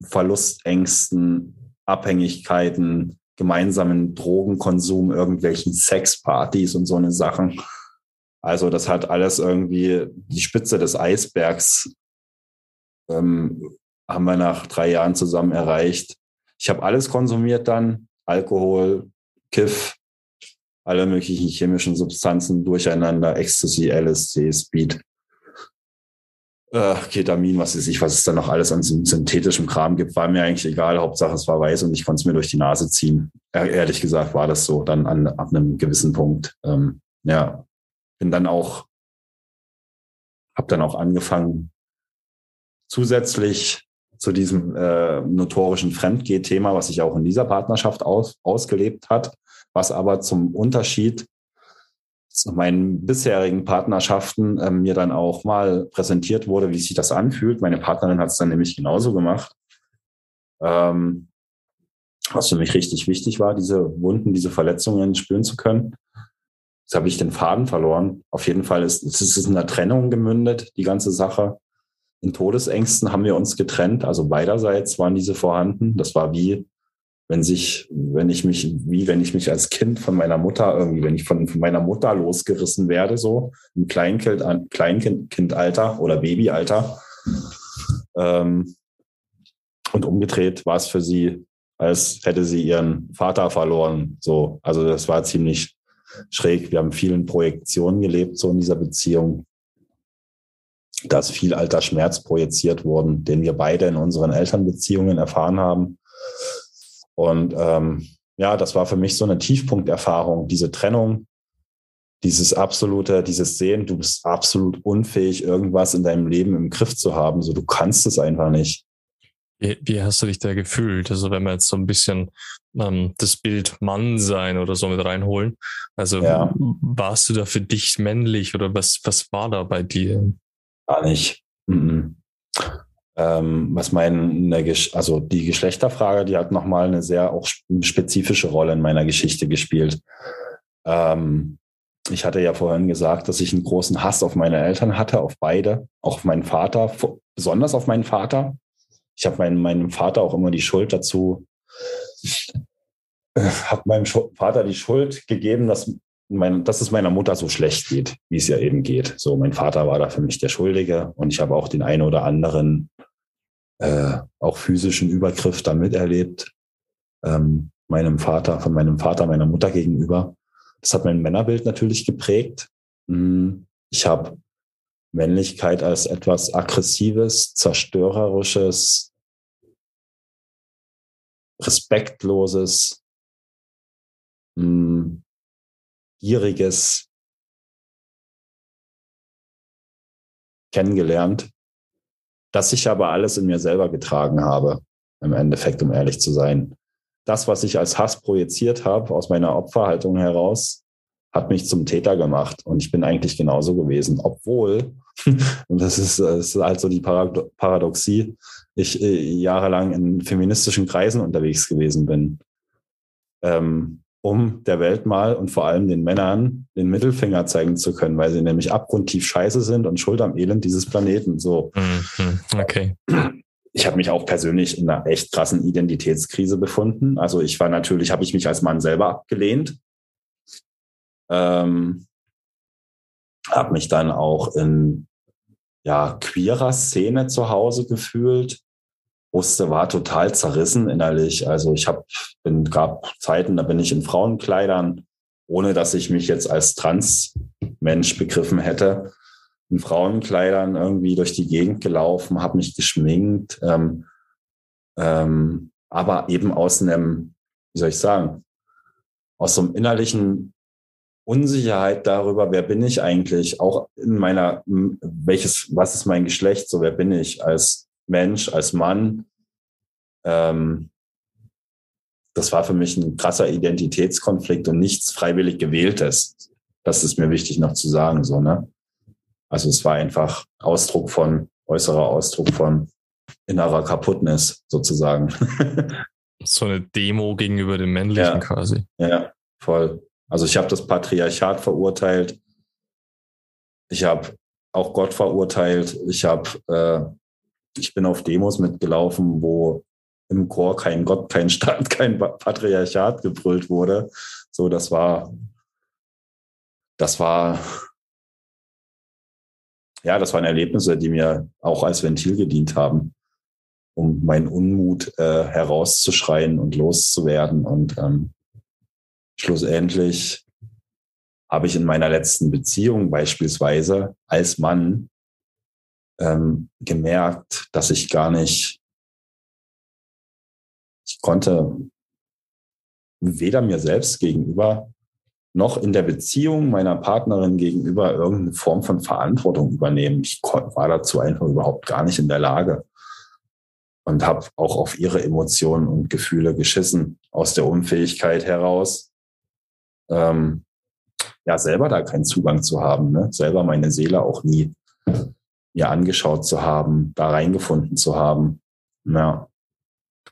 Verlustängsten, Abhängigkeiten, gemeinsamen Drogenkonsum, irgendwelchen Sexpartys und so eine Sachen. Also das hat alles irgendwie die Spitze des Eisbergs ähm, haben wir nach drei Jahren zusammen erreicht. Ich habe alles konsumiert dann, Alkohol, Kiff, alle möglichen chemischen Substanzen durcheinander, Ecstasy, LSD, Speed äh, Ketamin, was weiß ich, was es da noch alles an synthetischem Kram gibt, war mir eigentlich egal. Hauptsache es war weiß und ich konnte es mir durch die Nase ziehen. ehrlich gesagt war das so dann an, ab einem gewissen Punkt. Ähm, ja, bin dann auch, habe dann auch angefangen, zusätzlich zu diesem äh, notorischen Fremdgeh-Thema, was sich auch in dieser Partnerschaft aus, ausgelebt hat, was aber zum Unterschied meinen bisherigen Partnerschaften ähm, mir dann auch mal präsentiert wurde, wie sich das anfühlt. Meine Partnerin hat es dann nämlich genauso gemacht. Ähm, was für mich richtig wichtig war, diese Wunden, diese Verletzungen spüren zu können. Jetzt habe ich den Faden verloren. Auf jeden Fall ist es in einer Trennung gemündet, die ganze Sache. In Todesängsten haben wir uns getrennt, also beiderseits waren diese vorhanden. Das war wie wenn sich, wenn ich mich, wie wenn ich mich als Kind von meiner Mutter irgendwie, wenn ich von, von meiner Mutter losgerissen werde, so im Kleinkind, Kleinkindalter oder Babyalter. Ähm, und umgedreht war es für sie, als hätte sie ihren Vater verloren. So, also das war ziemlich schräg. Wir haben vielen Projektionen gelebt, so in dieser Beziehung. Da ist viel alter Schmerz projiziert worden, den wir beide in unseren Elternbeziehungen erfahren haben. Und ähm, ja, das war für mich so eine Tiefpunkterfahrung, diese Trennung, dieses absolute, dieses Sehen, du bist absolut unfähig, irgendwas in deinem Leben im Griff zu haben. So, du kannst es einfach nicht. Wie, wie hast du dich da gefühlt? Also wenn wir jetzt so ein bisschen ähm, das Bild Mann sein oder so mit reinholen. Also ja. warst du da für dich männlich oder was, was war da bei dir? Gar nicht. Mhm. Ähm, was meine, also die Geschlechterfrage, die hat nochmal eine sehr auch spezifische Rolle in meiner Geschichte gespielt. Ähm, ich hatte ja vorhin gesagt, dass ich einen großen Hass auf meine Eltern hatte, auf beide, auch auf meinen Vater, besonders auf meinen Vater. Ich habe meinem, meinem Vater auch immer die Schuld dazu, äh, habe meinem Vater die Schuld gegeben, dass, mein, dass es meiner Mutter so schlecht geht, wie es ja eben geht. So, mein Vater war da für mich der Schuldige und ich habe auch den einen oder anderen äh, auch physischen Übergriff da miterlebt, ähm, meinem Vater, von meinem Vater, meiner Mutter gegenüber. Das hat mein Männerbild natürlich geprägt. Hm, ich habe Männlichkeit als etwas Aggressives, Zerstörerisches, Respektloses, hm, Gieriges kennengelernt, das ich aber alles in mir selber getragen habe, im Endeffekt, um ehrlich zu sein das, was ich als Hass projiziert habe, aus meiner Opferhaltung heraus, hat mich zum Täter gemacht. Und ich bin eigentlich genauso gewesen, obwohl, und das ist, das ist halt so die Paradoxie, ich äh, jahrelang in feministischen Kreisen unterwegs gewesen bin, ähm, um der Welt mal und vor allem den Männern den Mittelfinger zeigen zu können, weil sie nämlich abgrundtief scheiße sind und schuld am Elend dieses Planeten. So. Mhm, okay ich habe mich auch persönlich in einer echt krassen Identitätskrise befunden. Also ich war natürlich, habe ich mich als Mann selber abgelehnt. Ähm, habe mich dann auch in ja, queerer Szene zu Hause gefühlt. Wusste, war total zerrissen innerlich. Also ich habe, bin, gab Zeiten, da bin ich in Frauenkleidern, ohne dass ich mich jetzt als Trans-Mensch begriffen hätte in Frauenkleidern irgendwie durch die Gegend gelaufen, habe mich geschminkt, ähm, ähm, aber eben aus einem, wie soll ich sagen, aus so einem innerlichen Unsicherheit darüber, wer bin ich eigentlich, auch in meiner, welches, was ist mein Geschlecht, so wer bin ich als Mensch, als Mann. Ähm, das war für mich ein krasser Identitätskonflikt und nichts freiwillig gewähltes. Das ist mir wichtig noch zu sagen, so, ne? Also es war einfach Ausdruck von, äußerer Ausdruck von innerer Kaputtnis sozusagen. so eine Demo gegenüber dem Männlichen ja, quasi. Ja, voll. Also ich habe das Patriarchat verurteilt. Ich habe auch Gott verurteilt. Ich habe, äh, ich bin auf Demos mitgelaufen, wo im Chor kein Gott, kein Staat, kein Patriarchat gebrüllt wurde. So, das war, das war ja, das waren Erlebnisse, die mir auch als Ventil gedient haben, um meinen Unmut äh, herauszuschreien und loszuwerden. Und ähm, schlussendlich habe ich in meiner letzten Beziehung beispielsweise als Mann ähm, gemerkt, dass ich gar nicht, ich konnte weder mir selbst gegenüber noch in der Beziehung meiner Partnerin gegenüber irgendeine Form von Verantwortung übernehmen. Ich war dazu einfach überhaupt gar nicht in der Lage und habe auch auf ihre Emotionen und Gefühle geschissen aus der Unfähigkeit heraus, ähm, ja selber da keinen Zugang zu haben, ne? selber meine Seele auch nie mir angeschaut zu haben, da reingefunden zu haben. Ja.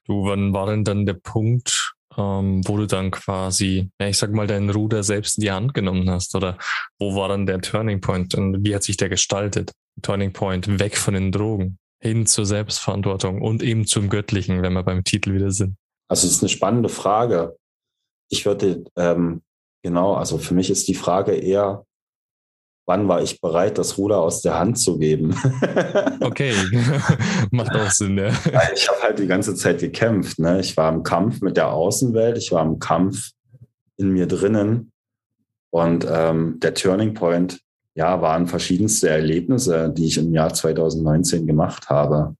Du, wann war denn dann der Punkt, ähm, wo du dann quasi, ja, ich sag mal, deinen Ruder selbst in die Hand genommen hast? Oder wo war dann der Turning Point und wie hat sich der gestaltet? Turning Point weg von den Drogen hin zur Selbstverantwortung und eben zum Göttlichen, wenn wir beim Titel wieder sind. Also es ist eine spannende Frage. Ich würde, ähm, genau, also für mich ist die Frage eher, wann war ich bereit, das Ruder aus der Hand zu geben? okay, macht auch Sinn, ja. Ich habe halt die ganze Zeit gekämpft. Ne? Ich war im Kampf mit der Außenwelt, ich war im Kampf in mir drinnen. Und ähm, der Turning Point, ja, waren verschiedenste Erlebnisse, die ich im Jahr 2019 gemacht habe.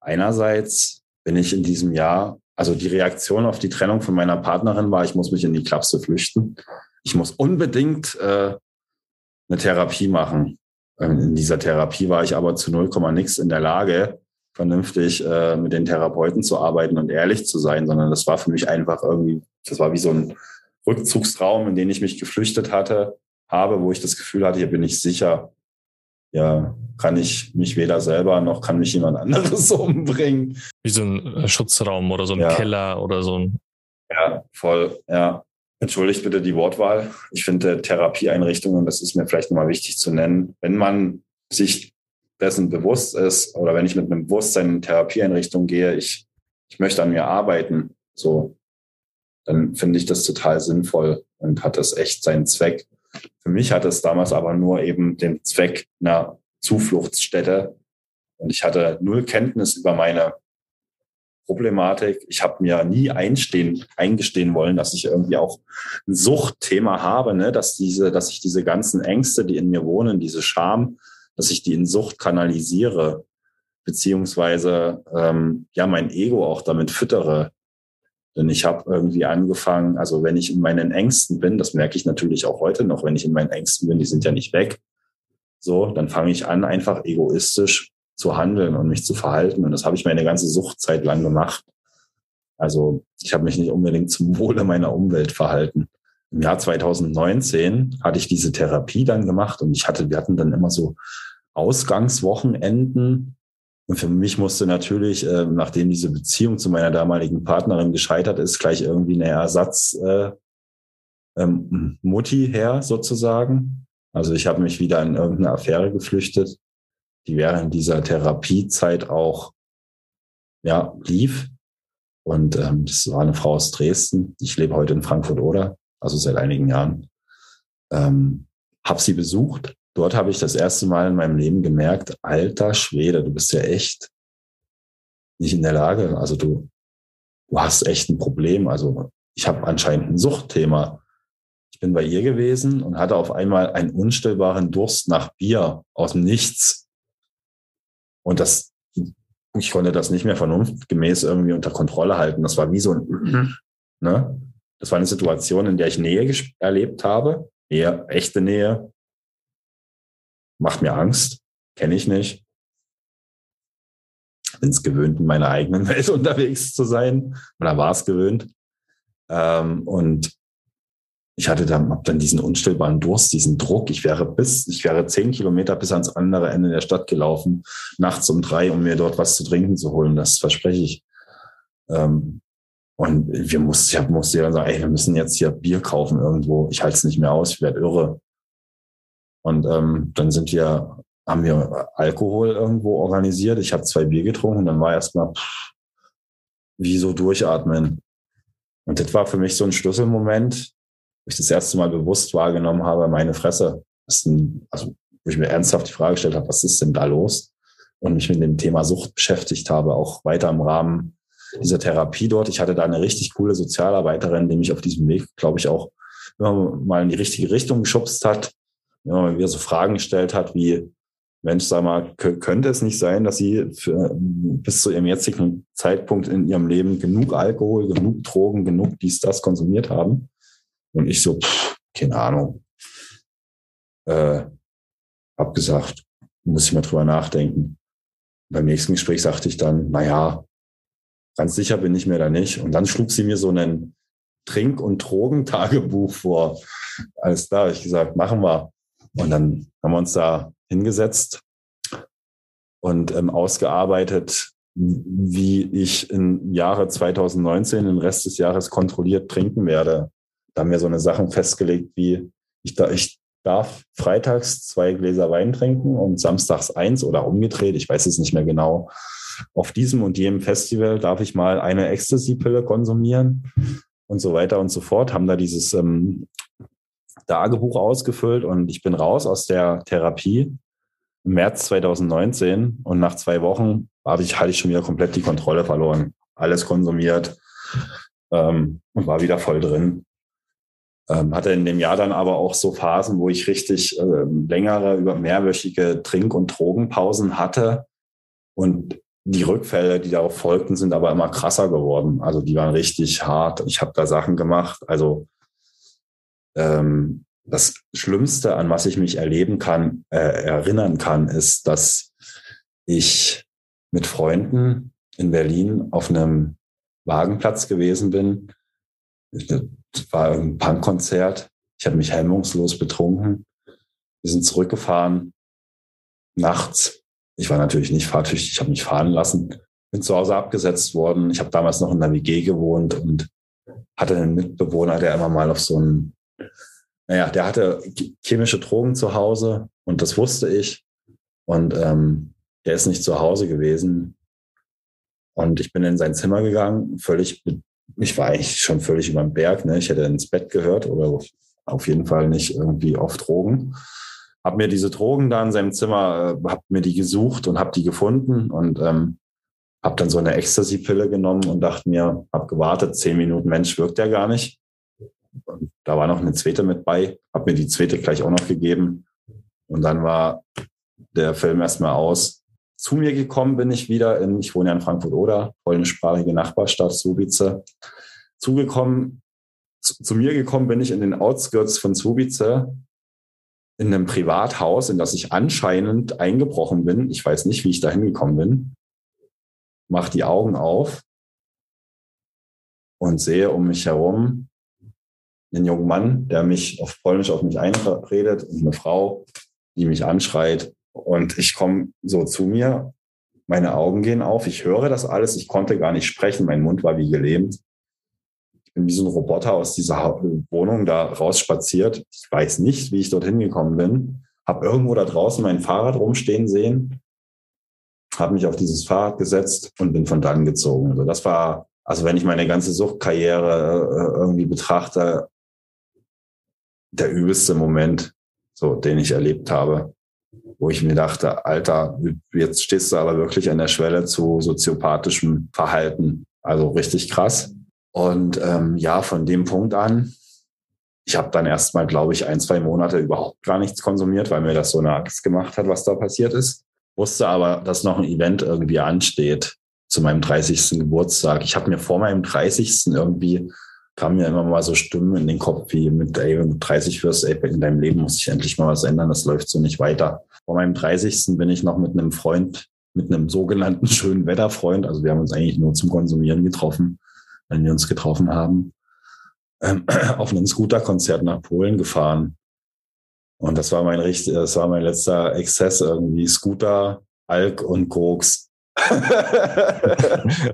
Einerseits bin ich in diesem Jahr, also die Reaktion auf die Trennung von meiner Partnerin war, ich muss mich in die Klapse flüchten. Ich muss unbedingt äh, eine Therapie machen. Ähm, in dieser Therapie war ich aber zu 0, nix in der Lage, vernünftig äh, mit den Therapeuten zu arbeiten und ehrlich zu sein, sondern das war für mich einfach irgendwie, das war wie so ein Rückzugsraum, in den ich mich geflüchtet hatte, habe, wo ich das Gefühl hatte, hier bin ich sicher. Ja, kann ich mich weder selber noch kann mich jemand anderes umbringen. Wie so ein äh, Schutzraum oder so ein ja. Keller oder so ein. Ja, voll, ja. Entschuldigt bitte die Wortwahl. Ich finde Therapieeinrichtungen, das ist mir vielleicht nochmal wichtig zu nennen, wenn man sich dessen bewusst ist oder wenn ich mit einem Bewusstsein in Therapieeinrichtung gehe, ich, ich möchte an mir arbeiten, so, dann finde ich das total sinnvoll und hat das echt seinen Zweck. Für mich hat es damals aber nur eben den Zweck einer Zufluchtsstätte. Und ich hatte null Kenntnis über meine Problematik. Ich habe mir nie einstehen, eingestehen wollen, dass ich irgendwie auch ein Suchtthema habe, ne? dass diese, dass ich diese ganzen Ängste, die in mir wohnen, diese Scham, dass ich die in Sucht kanalisiere, beziehungsweise ähm, ja mein Ego auch damit füttere. Denn ich habe irgendwie angefangen, also wenn ich in meinen Ängsten bin, das merke ich natürlich auch heute noch, wenn ich in meinen Ängsten bin, die sind ja nicht weg. So, dann fange ich an, einfach egoistisch zu handeln und mich zu verhalten. Und das habe ich meine ganze Suchtzeit lang gemacht. Also ich habe mich nicht unbedingt zum Wohle meiner Umwelt verhalten. Im Jahr 2019 hatte ich diese Therapie dann gemacht und ich hatte, wir hatten dann immer so Ausgangswochenenden. Und für mich musste natürlich, äh, nachdem diese Beziehung zu meiner damaligen Partnerin gescheitert ist, gleich irgendwie eine Ersatz äh, ähm, her sozusagen. Also ich habe mich wieder in irgendeine Affäre geflüchtet die während dieser Therapiezeit auch ja, lief. Und ähm, das war eine Frau aus Dresden. Ich lebe heute in Frankfurt oder, also seit einigen Jahren. Ähm, habe sie besucht. Dort habe ich das erste Mal in meinem Leben gemerkt, alter Schwede, du bist ja echt nicht in der Lage. Also du, du hast echt ein Problem. Also ich habe anscheinend ein Suchtthema. Ich bin bei ihr gewesen und hatte auf einmal einen unstillbaren Durst nach Bier aus dem Nichts. Und das, ich konnte das nicht mehr vernunftgemäß irgendwie unter Kontrolle halten. Das war wie so ein, mhm. ne? Das war eine Situation, in der ich Nähe erlebt habe. Nähe, echte Nähe. Macht mir Angst. Kenne ich nicht. Bin es gewöhnt, in meiner eigenen Welt unterwegs zu sein. Oder war es gewöhnt. Ähm, und ich hatte dann, hab dann diesen unstillbaren Durst, diesen Druck. Ich wäre bis, ich wäre zehn Kilometer bis ans andere Ende der Stadt gelaufen, nachts um drei, um mir dort was zu trinken zu holen. Das verspreche ich. Ähm, und wir mussten, ich musste dann sagen, ey, wir müssen jetzt hier Bier kaufen irgendwo. Ich halte es nicht mehr aus, ich werde irre. Und ähm, dann sind wir, haben wir Alkohol irgendwo organisiert. Ich habe zwei Bier getrunken und dann war erstmal wie so durchatmen. Und das war für mich so ein Schlüsselmoment, ich das erste Mal bewusst wahrgenommen habe, meine Fresse. ist ein, also wo ich mir ernsthaft die Frage gestellt habe, was ist denn da los? Und mich mit dem Thema Sucht beschäftigt habe, auch weiter im Rahmen dieser Therapie dort. Ich hatte da eine richtig coole Sozialarbeiterin, die mich auf diesem Weg, glaube ich, auch immer mal in die richtige Richtung geschubst hat, immer wieder so Fragen gestellt hat, wie, Mensch, sag mal, könnte es nicht sein, dass Sie für, bis zu Ihrem jetzigen Zeitpunkt in Ihrem Leben genug Alkohol, genug Drogen, genug dies, das konsumiert haben? Und ich so, pff, keine Ahnung. Äh, hab gesagt, muss ich mal drüber nachdenken. Beim nächsten Gespräch sagte ich dann, na ja, ganz sicher bin ich mir da nicht. Und dann schlug sie mir so einen Trink- und Drogentagebuch vor. Alles klar, ich gesagt, machen wir. Und dann haben wir uns da hingesetzt und ähm, ausgearbeitet, wie ich im Jahre 2019 den Rest des Jahres kontrolliert trinken werde. Da haben wir so eine Sachen festgelegt wie, ich, da, ich darf freitags zwei Gläser Wein trinken und samstags eins oder umgedreht, ich weiß es nicht mehr genau. Auf diesem und jenem Festival darf ich mal eine Ecstasy-Pille konsumieren und so weiter und so fort. Haben da dieses ähm, Tagebuch ausgefüllt und ich bin raus aus der Therapie im März 2019 und nach zwei Wochen habe ich, hatte ich schon wieder komplett die Kontrolle verloren. Alles konsumiert ähm, und war wieder voll drin. Ähm, hatte in dem Jahr dann aber auch so Phasen, wo ich richtig äh, längere, über mehrwöchige Trink- und Drogenpausen hatte. Und die Rückfälle, die darauf folgten, sind aber immer krasser geworden. Also die waren richtig hart. Ich habe da Sachen gemacht. Also ähm, das Schlimmste, an was ich mich erleben kann, äh, erinnern kann, ist, dass ich mit Freunden in Berlin auf einem Wagenplatz gewesen bin war ein Punkkonzert. Ich habe mich hemmungslos betrunken. Wir sind zurückgefahren nachts. Ich war natürlich nicht fahrtüchtig, ich habe mich fahren lassen. Bin zu Hause abgesetzt worden. Ich habe damals noch in der WG gewohnt und hatte einen Mitbewohner, der immer mal auf so einen, naja, der hatte chemische Drogen zu Hause und das wusste ich. Und ähm, der ist nicht zu Hause gewesen. Und ich bin in sein Zimmer gegangen, völlig, ich war eigentlich schon völlig über den Berg. Ne? Ich hätte ins Bett gehört oder auf jeden Fall nicht irgendwie auf Drogen. Hab mir diese Drogen da in seinem Zimmer, äh, hab mir die gesucht und hab die gefunden und ähm, hab dann so eine Ecstasy-Pille genommen und dachte mir, hab gewartet, zehn Minuten, Mensch, wirkt der gar nicht. Und da war noch eine zweite mit bei, hab mir die zweite gleich auch noch gegeben. Und dann war der Film erstmal aus. Zu mir gekommen bin ich wieder in, ich wohne ja in Frankfurt-Oder, polnischsprachige Nachbarstadt Subice. Zugekommen, zu, zu, mir gekommen bin ich in den Outskirts von Subice in einem Privathaus, in das ich anscheinend eingebrochen bin. Ich weiß nicht, wie ich da hingekommen bin. Mach die Augen auf und sehe um mich herum einen jungen Mann, der mich auf Polnisch auf mich einredet und eine Frau, die mich anschreit, und ich komme so zu mir, meine Augen gehen auf, ich höre das alles, ich konnte gar nicht sprechen, mein Mund war wie gelähmt. Ich bin wie so ein Roboter aus dieser Wohnung da rausspaziert. Ich weiß nicht, wie ich dorthin gekommen bin. Habe irgendwo da draußen mein Fahrrad rumstehen sehen, habe mich auf dieses Fahrrad gesetzt und bin von dann gezogen. Also das war, also wenn ich meine ganze Suchtkarriere äh, irgendwie betrachte, der übelste Moment, so den ich erlebt habe wo ich mir dachte, Alter, jetzt stehst du aber wirklich an der Schwelle zu soziopathischem Verhalten. Also richtig krass. Und ähm, ja, von dem Punkt an, ich habe dann erstmal, glaube ich, ein, zwei Monate überhaupt gar nichts konsumiert, weil mir das so eine Angst gemacht hat, was da passiert ist. Wusste aber, dass noch ein Event irgendwie ansteht zu meinem 30. Geburtstag. Ich habe mir vor meinem 30. irgendwie kamen mir immer mal so Stimmen in den Kopf wie mit, ey, wenn du 30 wirst, ey, in deinem Leben muss sich endlich mal was ändern, das läuft so nicht weiter. Vor meinem 30. bin ich noch mit einem Freund, mit einem sogenannten schönen Wetterfreund, also wir haben uns eigentlich nur zum Konsumieren getroffen, wenn wir uns getroffen haben, ähm, auf einem Scooterkonzert nach Polen gefahren. Und das war mein richtig, das war mein letzter Exzess irgendwie, Scooter, Alk und Koks.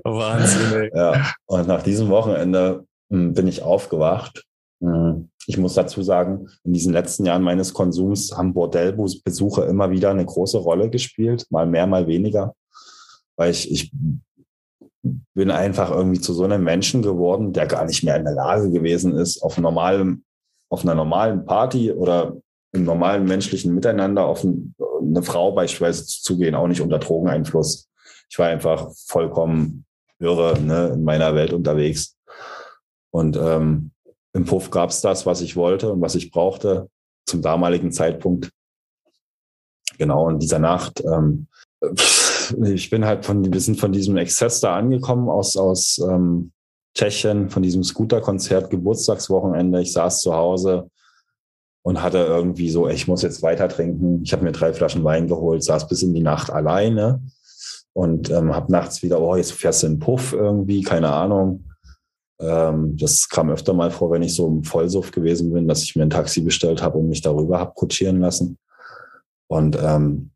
Wahnsinn. Ja. Und nach diesem Wochenende bin ich aufgewacht. Hm, ich muss dazu sagen, in diesen letzten Jahren meines Konsums haben Bordellbesuche immer wieder eine große Rolle gespielt, mal mehr, mal weniger, weil ich, ich bin einfach irgendwie zu so einem Menschen geworden, der gar nicht mehr in der Lage gewesen ist, auf normalem, auf einer normalen Party oder im normalen menschlichen Miteinander auf eine Frau beispielsweise zugehen, auch nicht unter Drogeneinfluss. Ich war einfach vollkommen irre ne, in meiner Welt unterwegs. Und ähm, im Puff gab es das, was ich wollte und was ich brauchte zum damaligen Zeitpunkt. Genau, in dieser Nacht. Ähm, ich bin halt von, wir sind von diesem Exzess da angekommen aus, aus ähm, Tschechien, von diesem Scooter-Konzert, Geburtstagswochenende. Ich saß zu Hause und hatte irgendwie so, ich muss jetzt weiter trinken. Ich habe mir drei Flaschen Wein geholt, saß bis in die Nacht alleine und ähm, habe nachts wieder, oh, jetzt fährst du in Puff irgendwie, keine Ahnung. Ähm, das kam öfter mal vor, wenn ich so im Vollsuff gewesen bin, dass ich mir ein Taxi bestellt habe und mich darüber habe kutschieren lassen. Und ähm,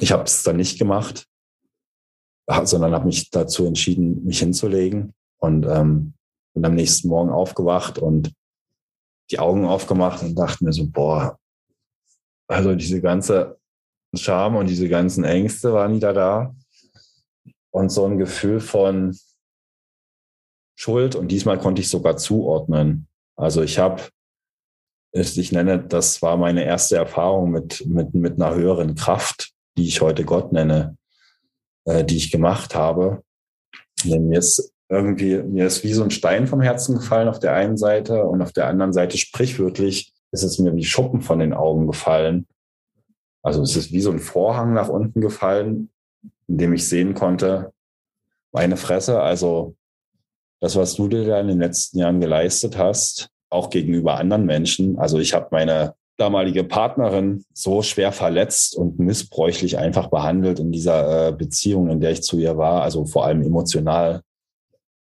ich habe es dann nicht gemacht, sondern habe mich dazu entschieden, mich hinzulegen und ähm, bin am nächsten Morgen aufgewacht und die Augen aufgemacht und dachte mir so, boah, also diese ganze Scham und diese ganzen Ängste waren wieder da. Und so ein Gefühl von, schuld und diesmal konnte ich sogar zuordnen. Also ich habe, ich nenne, das war meine erste Erfahrung mit, mit, mit einer höheren Kraft, die ich heute Gott nenne, äh, die ich gemacht habe. Mir ist irgendwie, mir ist wie so ein Stein vom Herzen gefallen auf der einen Seite und auf der anderen Seite sprichwörtlich ist es mir wie Schuppen von den Augen gefallen. Also es ist wie so ein Vorhang nach unten gefallen, in dem ich sehen konnte, meine Fresse, also das, was du dir da in den letzten Jahren geleistet hast, auch gegenüber anderen Menschen. Also ich habe meine damalige Partnerin so schwer verletzt und missbräuchlich einfach behandelt in dieser äh, Beziehung, in der ich zu ihr war, also vor allem emotional.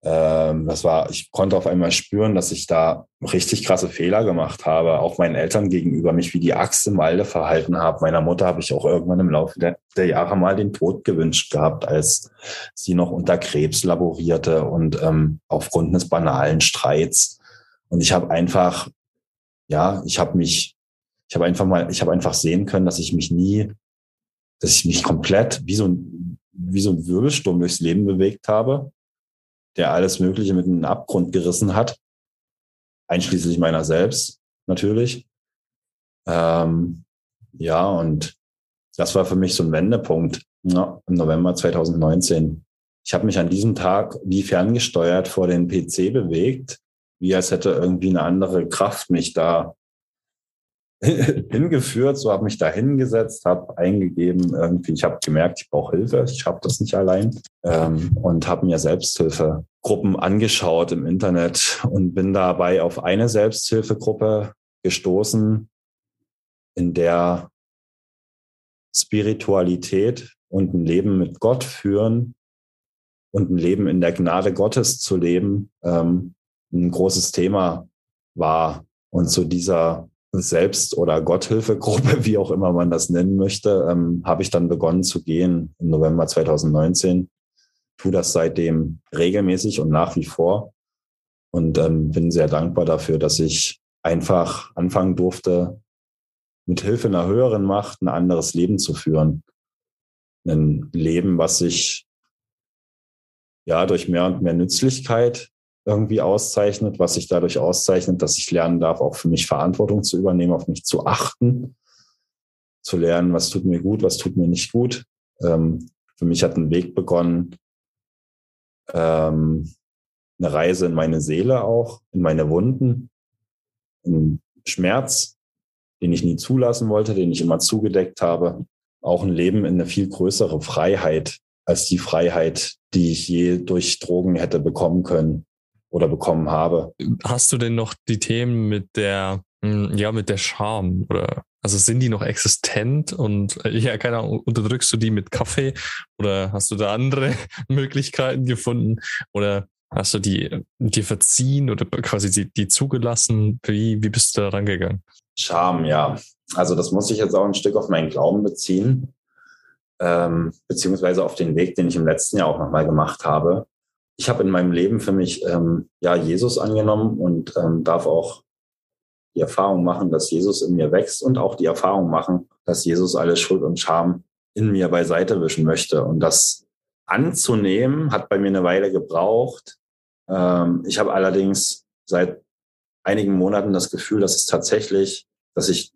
Ähm, das war, ich konnte auf einmal spüren, dass ich da richtig krasse Fehler gemacht habe, auch meinen Eltern gegenüber, mich wie die Axt im Walde verhalten habe. Meiner Mutter habe ich auch irgendwann im Laufe der, der Jahre mal den Tod gewünscht gehabt, als sie noch unter Krebs laborierte und ähm, aufgrund des banalen Streits. Und ich habe einfach, ja, ich habe mich, ich habe einfach mal, ich habe einfach sehen können, dass ich mich nie, dass ich mich komplett wie so ein, wie so ein Wirbelsturm durchs Leben bewegt habe der alles Mögliche mit in den Abgrund gerissen hat, einschließlich meiner selbst natürlich. Ähm, ja, und das war für mich so ein Wendepunkt ja, im November 2019. Ich habe mich an diesem Tag wie ferngesteuert vor den PC bewegt, wie als hätte irgendwie eine andere Kraft mich da hingeführt, so habe mich da hingesetzt, habe eingegeben, irgendwie, ich habe gemerkt, ich brauche Hilfe, ich habe das nicht allein ähm, und habe mir Selbsthilfegruppen angeschaut im Internet und bin dabei auf eine Selbsthilfegruppe gestoßen, in der Spiritualität und ein Leben mit Gott führen und ein Leben in der Gnade Gottes zu leben ähm, ein großes Thema war. Und zu dieser selbst- oder Gotthilfegruppe, wie auch immer man das nennen möchte, ähm, habe ich dann begonnen zu gehen im November 2019. Tu das seitdem regelmäßig und nach wie vor und ähm, bin sehr dankbar dafür, dass ich einfach anfangen durfte, mit Hilfe einer höheren Macht ein anderes Leben zu führen. Ein Leben, was sich ja durch mehr und mehr Nützlichkeit irgendwie auszeichnet, was sich dadurch auszeichnet, dass ich lernen darf, auch für mich Verantwortung zu übernehmen, auf mich zu achten, zu lernen, was tut mir gut, was tut mir nicht gut. Ähm, für mich hat ein Weg begonnen, ähm, eine Reise in meine Seele auch, in meine Wunden, in Schmerz, den ich nie zulassen wollte, den ich immer zugedeckt habe, auch ein Leben in eine viel größere Freiheit als die Freiheit, die ich je durch Drogen hätte bekommen können oder bekommen habe. Hast du denn noch die Themen mit der, hm, ja, mit der Scham oder also sind die noch existent und äh, ja, keine Ahnung, unterdrückst du die mit Kaffee oder hast du da andere Möglichkeiten gefunden oder hast du die dir verziehen oder quasi die, die zugelassen? Wie, wie bist du da rangegangen? Scham, ja. Also das muss ich jetzt auch ein Stück auf meinen Glauben beziehen, ähm, beziehungsweise auf den Weg, den ich im letzten Jahr auch nochmal gemacht habe ich habe in meinem Leben für mich ähm, ja Jesus angenommen und ähm, darf auch die Erfahrung machen, dass Jesus in mir wächst und auch die Erfahrung machen, dass Jesus alle Schuld und Scham in mir beiseite wischen möchte. Und das anzunehmen hat bei mir eine Weile gebraucht. Ähm, ich habe allerdings seit einigen Monaten das Gefühl, dass es tatsächlich, dass ich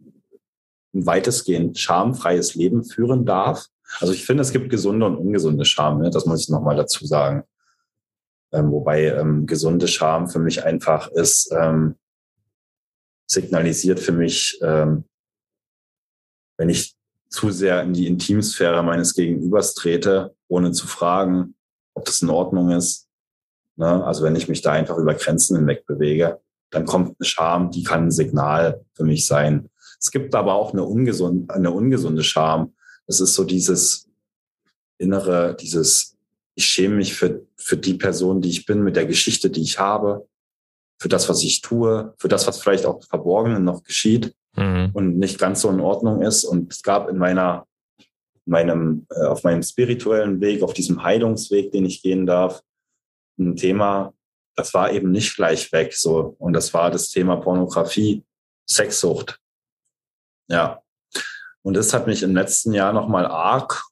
ein weitestgehend schamfreies Leben führen darf. Also ich finde, es gibt gesunde und ungesunde Scham. Ne? Das muss ich nochmal dazu sagen. Ähm, wobei ähm, gesunde Scham für mich einfach ist, ähm, signalisiert für mich, ähm, wenn ich zu sehr in die Intimsphäre meines Gegenübers trete, ohne zu fragen, ob das in Ordnung ist. Ne? Also wenn ich mich da einfach über Grenzen hinweg bewege, dann kommt eine Scham, die kann ein Signal für mich sein. Es gibt aber auch eine, ungesund, eine ungesunde Scham. Das ist so dieses innere, dieses ich schäme mich für, für die Person, die ich bin, mit der Geschichte, die ich habe, für das, was ich tue, für das, was vielleicht auch verborgen noch geschieht mhm. und nicht ganz so in Ordnung ist. Und es gab in meiner, meinem, äh, auf meinem spirituellen Weg, auf diesem Heilungsweg, den ich gehen darf, ein Thema, das war eben nicht gleich weg, so. Und das war das Thema Pornografie, Sexsucht. Ja. Und das hat mich im letzten Jahr nochmal arg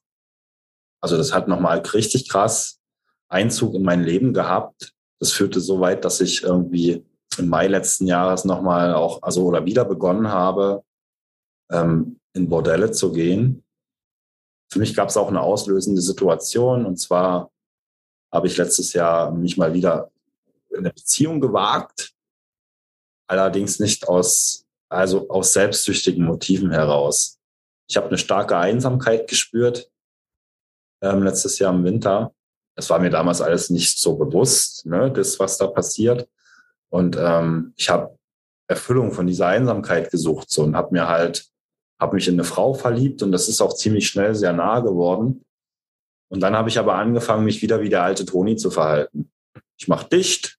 also das hat nochmal richtig krass Einzug in mein Leben gehabt. Das führte so weit, dass ich irgendwie im Mai letzten Jahres nochmal auch, also oder wieder begonnen habe, ähm, in Bordelle zu gehen. Für mich gab es auch eine auslösende Situation und zwar habe ich letztes Jahr mich mal wieder in eine Beziehung gewagt, allerdings nicht aus, also aus selbstsüchtigen Motiven heraus. Ich habe eine starke Einsamkeit gespürt ähm, letztes Jahr im Winter. Das war mir damals alles nicht so bewusst, ne, das, was da passiert. Und ähm, ich habe Erfüllung von dieser Einsamkeit gesucht so, und habe mir halt, habe mich in eine Frau verliebt und das ist auch ziemlich schnell sehr nah geworden. Und dann habe ich aber angefangen, mich wieder wie der alte Toni zu verhalten. ich mache dicht,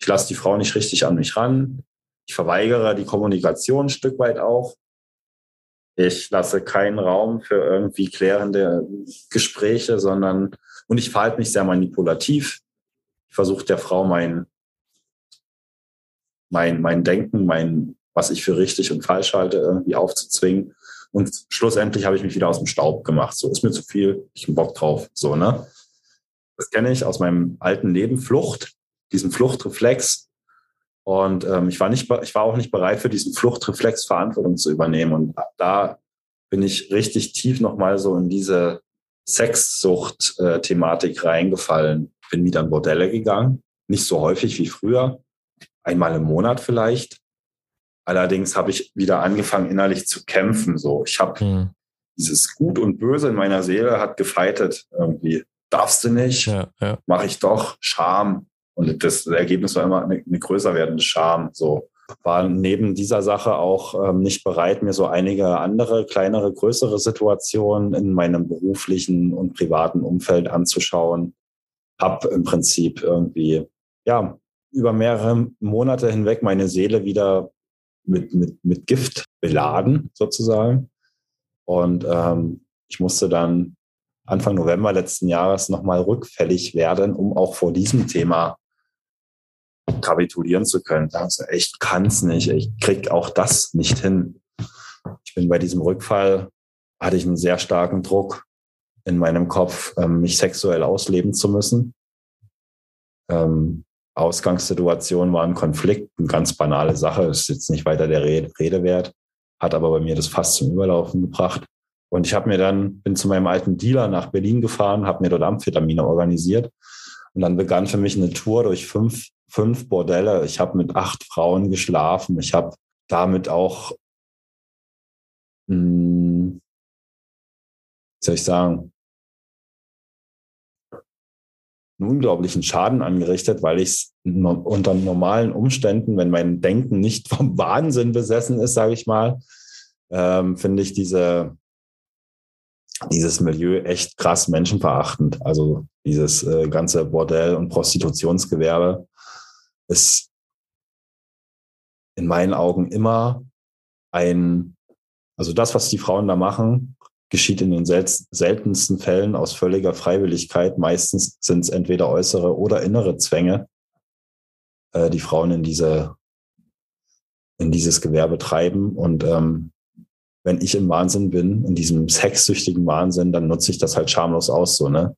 ich lasse die Frau nicht richtig an mich ran, ich verweigere die Kommunikation ein Stück weit auch. Ich lasse keinen Raum für irgendwie klärende Gespräche, sondern und ich verhalte mich sehr manipulativ. Ich versuche der Frau mein, mein, mein Denken, mein, was ich für richtig und falsch halte, irgendwie aufzuzwingen. Und schlussendlich habe ich mich wieder aus dem Staub gemacht. So ist mir zu viel, ich habe Bock drauf. So, ne? Das kenne ich aus meinem alten Leben, Flucht, diesen Fluchtreflex. Und ähm, ich war nicht, ich war auch nicht bereit für diesen Fluchtreflex Verantwortung zu übernehmen. Und da bin ich richtig tief nochmal so in diese Sexsucht-Thematik reingefallen. Bin wieder in Bordelle gegangen. Nicht so häufig wie früher. Einmal im Monat vielleicht. Allerdings habe ich wieder angefangen, innerlich zu kämpfen. So, ich habe hm. dieses Gut und Böse in meiner Seele hat gefeitet irgendwie. Darfst du nicht? Ja, ja. Mache ich doch. Scham. Und das Ergebnis war immer eine, eine größer werdende Scham. So war neben dieser Sache auch ähm, nicht bereit, mir so einige andere, kleinere, größere Situationen in meinem beruflichen und privaten Umfeld anzuschauen. Hab im Prinzip irgendwie, ja, über mehrere Monate hinweg meine Seele wieder mit, mit, mit Gift beladen, sozusagen. Und ähm, ich musste dann Anfang November letzten Jahres nochmal rückfällig werden, um auch vor diesem Thema kapitulieren zu können. Also ich kann es nicht, ich krieg auch das nicht hin. Ich bin bei diesem Rückfall, hatte ich einen sehr starken Druck in meinem Kopf, ähm, mich sexuell ausleben zu müssen. Ähm, Ausgangssituation war ein Konflikt, eine ganz banale Sache, ist jetzt nicht weiter der Rede wert, hat aber bei mir das fast zum Überlaufen gebracht. Und ich habe mir dann, bin zu meinem alten Dealer nach Berlin gefahren, habe mir dort Amphetamine organisiert. Und dann begann für mich eine Tour durch fünf, fünf Bordelle. Ich habe mit acht Frauen geschlafen. Ich habe damit auch, mh, hm, wie soll ich sagen, einen unglaublichen Schaden angerichtet, weil ich es unter normalen Umständen, wenn mein Denken nicht vom Wahnsinn besessen ist, sage ich mal, ähm, finde ich diese, dieses Milieu echt krass menschenverachtend. Also dieses äh, ganze Bordell- und Prostitutionsgewerbe ist in meinen Augen immer ein, also das, was die Frauen da machen, geschieht in den sel seltensten Fällen aus völliger Freiwilligkeit. Meistens sind es entweder äußere oder innere Zwänge, äh, die Frauen in diese in dieses Gewerbe treiben. Und ähm, wenn ich im Wahnsinn bin, in diesem sexsüchtigen Wahnsinn, dann nutze ich das halt schamlos aus, so ne.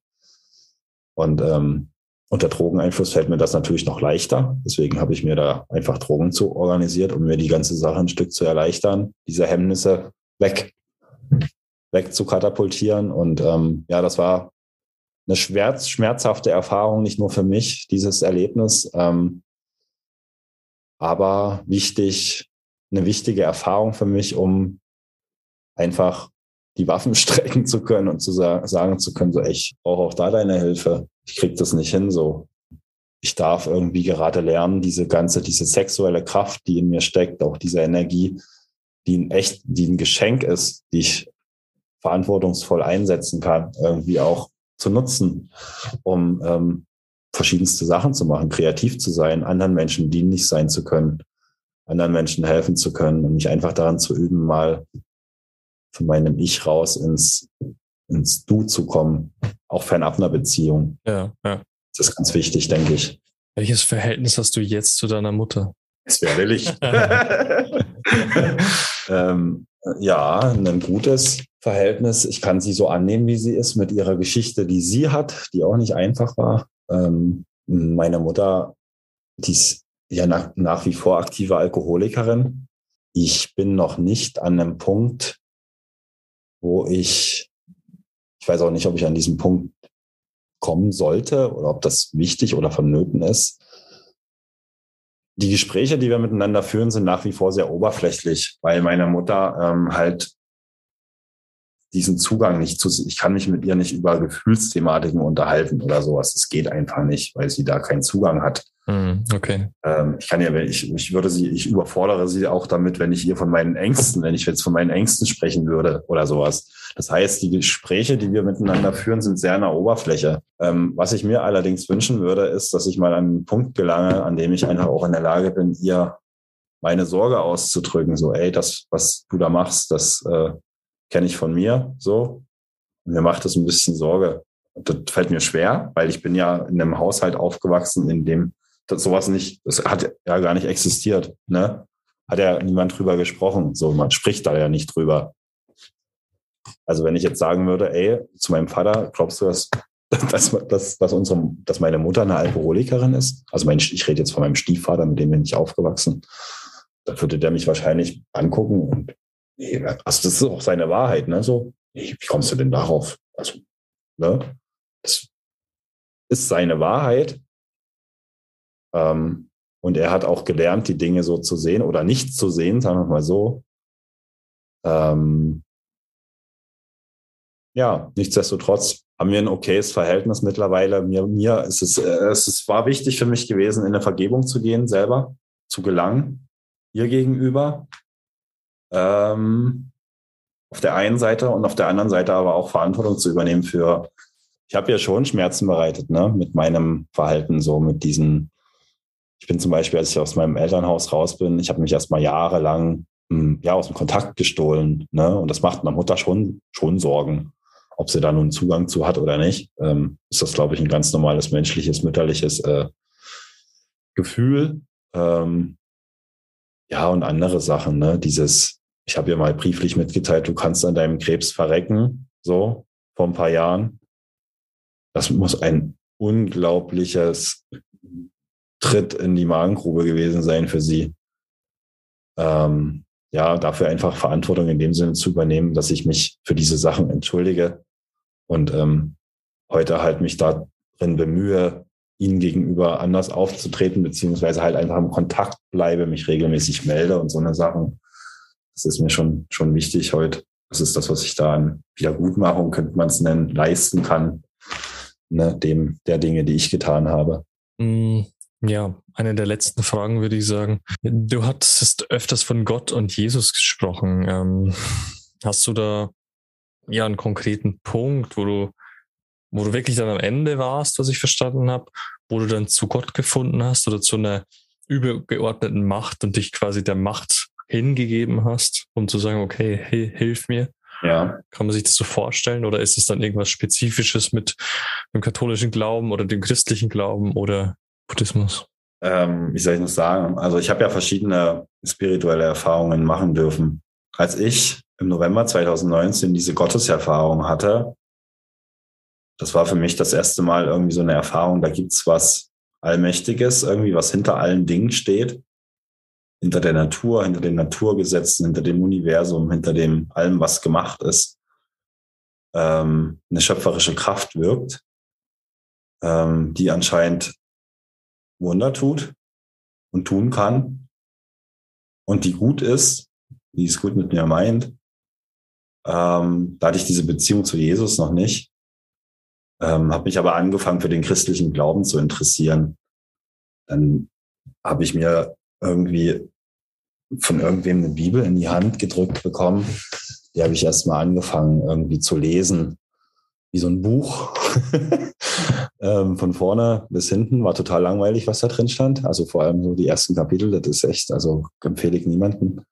Und ähm, unter Drogeneinfluss fällt mir das natürlich noch leichter. Deswegen habe ich mir da einfach Drogen zu organisiert, um mir die ganze Sache ein Stück zu erleichtern, diese Hemmnisse weg wegzukatapultieren. Und ähm, ja, das war eine schmerz, schmerzhafte Erfahrung, nicht nur für mich, dieses Erlebnis, ähm, aber wichtig, eine wichtige Erfahrung für mich, um einfach die Waffen strecken zu können und zu sagen, sagen zu können, so, ich brauche auch da deine Hilfe. Ich krieg das nicht hin, so. Ich darf irgendwie gerade lernen, diese ganze, diese sexuelle Kraft, die in mir steckt, auch diese Energie, die ein echt, die ein Geschenk ist, die ich verantwortungsvoll einsetzen kann, irgendwie auch zu nutzen, um ähm, verschiedenste Sachen zu machen, kreativ zu sein, anderen Menschen dienlich sein zu können, anderen Menschen helfen zu können und mich einfach daran zu üben, mal von meinem Ich raus ins, ins Du zu kommen, auch fernab einer Beziehung. Ja, ja. Das ist ganz wichtig, denke ich. Welches Verhältnis hast du jetzt zu deiner Mutter? Es wäre willig. ähm, ja, ein gutes Verhältnis. Ich kann sie so annehmen, wie sie ist, mit ihrer Geschichte, die sie hat, die auch nicht einfach war. Ähm, meine Mutter, die ist ja nach, nach wie vor aktive Alkoholikerin. Ich bin noch nicht an einem Punkt, wo ich, ich weiß auch nicht, ob ich an diesem Punkt kommen sollte oder ob das wichtig oder vonnöten ist, die Gespräche, die wir miteinander führen, sind nach wie vor sehr oberflächlich, weil meine Mutter ähm, halt diesen Zugang nicht zu, ich kann mich mit ihr nicht über Gefühlsthematiken unterhalten oder sowas. Es geht einfach nicht, weil sie da keinen Zugang hat. Mhm, okay. Ähm, ich kann ja, ich, ich würde sie, ich überfordere sie auch damit, wenn ich ihr von meinen Ängsten, wenn ich jetzt von meinen Ängsten sprechen würde oder sowas. Das heißt, die Gespräche, die wir miteinander führen, sind sehr an der Oberfläche. Ähm, was ich mir allerdings wünschen würde, ist, dass ich mal an einen Punkt gelange, an dem ich einfach auch in der Lage bin, ihr meine Sorge auszudrücken. So, ey, das, was du da machst, das äh, kenne ich von mir so. Mir macht das ein bisschen Sorge. Das fällt mir schwer, weil ich bin ja in einem Haushalt aufgewachsen, in dem das sowas nicht, das hat ja gar nicht existiert. Ne? Hat ja niemand drüber gesprochen. So, man spricht da ja nicht drüber. Also wenn ich jetzt sagen würde, ey, zu meinem Vater, glaubst du, dass, dass, dass, dass, unsere, dass meine Mutter eine Alkoholikerin ist? Also mein, ich rede jetzt von meinem Stiefvater, mit dem bin ich aufgewachsen. Da würde der mich wahrscheinlich angucken und also das ist auch seine Wahrheit, ne? So, wie kommst du denn darauf? Also, ne? Das ist seine Wahrheit. Ähm, und er hat auch gelernt, die Dinge so zu sehen oder nicht zu sehen, sagen wir mal so. Ähm, ja, nichtsdestotrotz haben wir ein okayes Verhältnis mittlerweile. Mir, mir ist es, äh, es ist, war wichtig für mich gewesen, in eine Vergebung zu gehen, selber zu gelangen, ihr gegenüber. Ähm, auf der einen Seite und auf der anderen Seite aber auch Verantwortung zu übernehmen für, ich habe ja schon Schmerzen bereitet, ne, mit meinem Verhalten, so mit diesen, ich bin zum Beispiel, als ich aus meinem Elternhaus raus bin, ich habe mich erstmal jahrelang hm, ja, aus dem Kontakt gestohlen. Ne? Und das macht meiner Mutter schon, schon Sorgen. Ob sie da nun Zugang zu hat oder nicht, ähm, ist das, glaube ich, ein ganz normales menschliches, mütterliches äh, Gefühl. Ähm, ja, und andere Sachen, ne? Dieses, ich habe ihr mal brieflich mitgeteilt, du kannst an deinem Krebs verrecken, so vor ein paar Jahren. Das muss ein unglaubliches Tritt in die Magengrube gewesen sein für sie. Ähm, ja, dafür einfach Verantwortung in dem Sinne zu übernehmen, dass ich mich für diese Sachen entschuldige und ähm, heute halt mich darin bemühe, ihnen gegenüber anders aufzutreten, beziehungsweise halt einfach im Kontakt bleibe, mich regelmäßig melde und so eine Sachen. Das ist mir schon, schon wichtig heute. Das ist das, was ich da an Wiedergutmachung, könnte man es nennen, leisten kann, ne, dem, der Dinge, die ich getan habe. Mm, ja, eine der letzten Fragen würde ich sagen. Du hattest öfters von Gott und Jesus gesprochen. Ähm, hast du da ja einen konkreten Punkt, wo du, wo du wirklich dann am Ende warst, was ich verstanden habe, wo du dann zu Gott gefunden hast oder zu einer übergeordneten Macht und dich quasi der Macht hingegeben hast, um zu sagen, okay, hey, hilf mir? Ja. Kann man sich das so vorstellen oder ist es dann irgendwas Spezifisches mit dem katholischen Glauben oder dem christlichen Glauben oder Buddhismus? Ähm, wie soll ich das sagen? Also ich habe ja verschiedene spirituelle Erfahrungen machen dürfen. Als ich im November 2019 diese Gotteserfahrung hatte, das war für mich das erste Mal irgendwie so eine Erfahrung, da gibt's was Allmächtiges, irgendwie was hinter allen Dingen steht. Hinter der Natur, hinter den Naturgesetzen, hinter dem Universum, hinter dem allem, was gemacht ist. Ähm, eine schöpferische Kraft wirkt, ähm, die anscheinend Wunder tut und tun kann und die gut ist, die es gut mit mir meint. Ähm, da hatte ich diese Beziehung zu Jesus noch nicht. Ähm, habe mich aber angefangen für den christlichen Glauben zu interessieren. Dann habe ich mir irgendwie von irgendwem eine Bibel in die Hand gedrückt bekommen. Die habe ich erst mal angefangen irgendwie zu lesen, wie so ein Buch. ähm, von vorne bis hinten war total langweilig, was da drin stand. Also vor allem so die ersten Kapitel, das ist echt, also empfehle ich niemanden,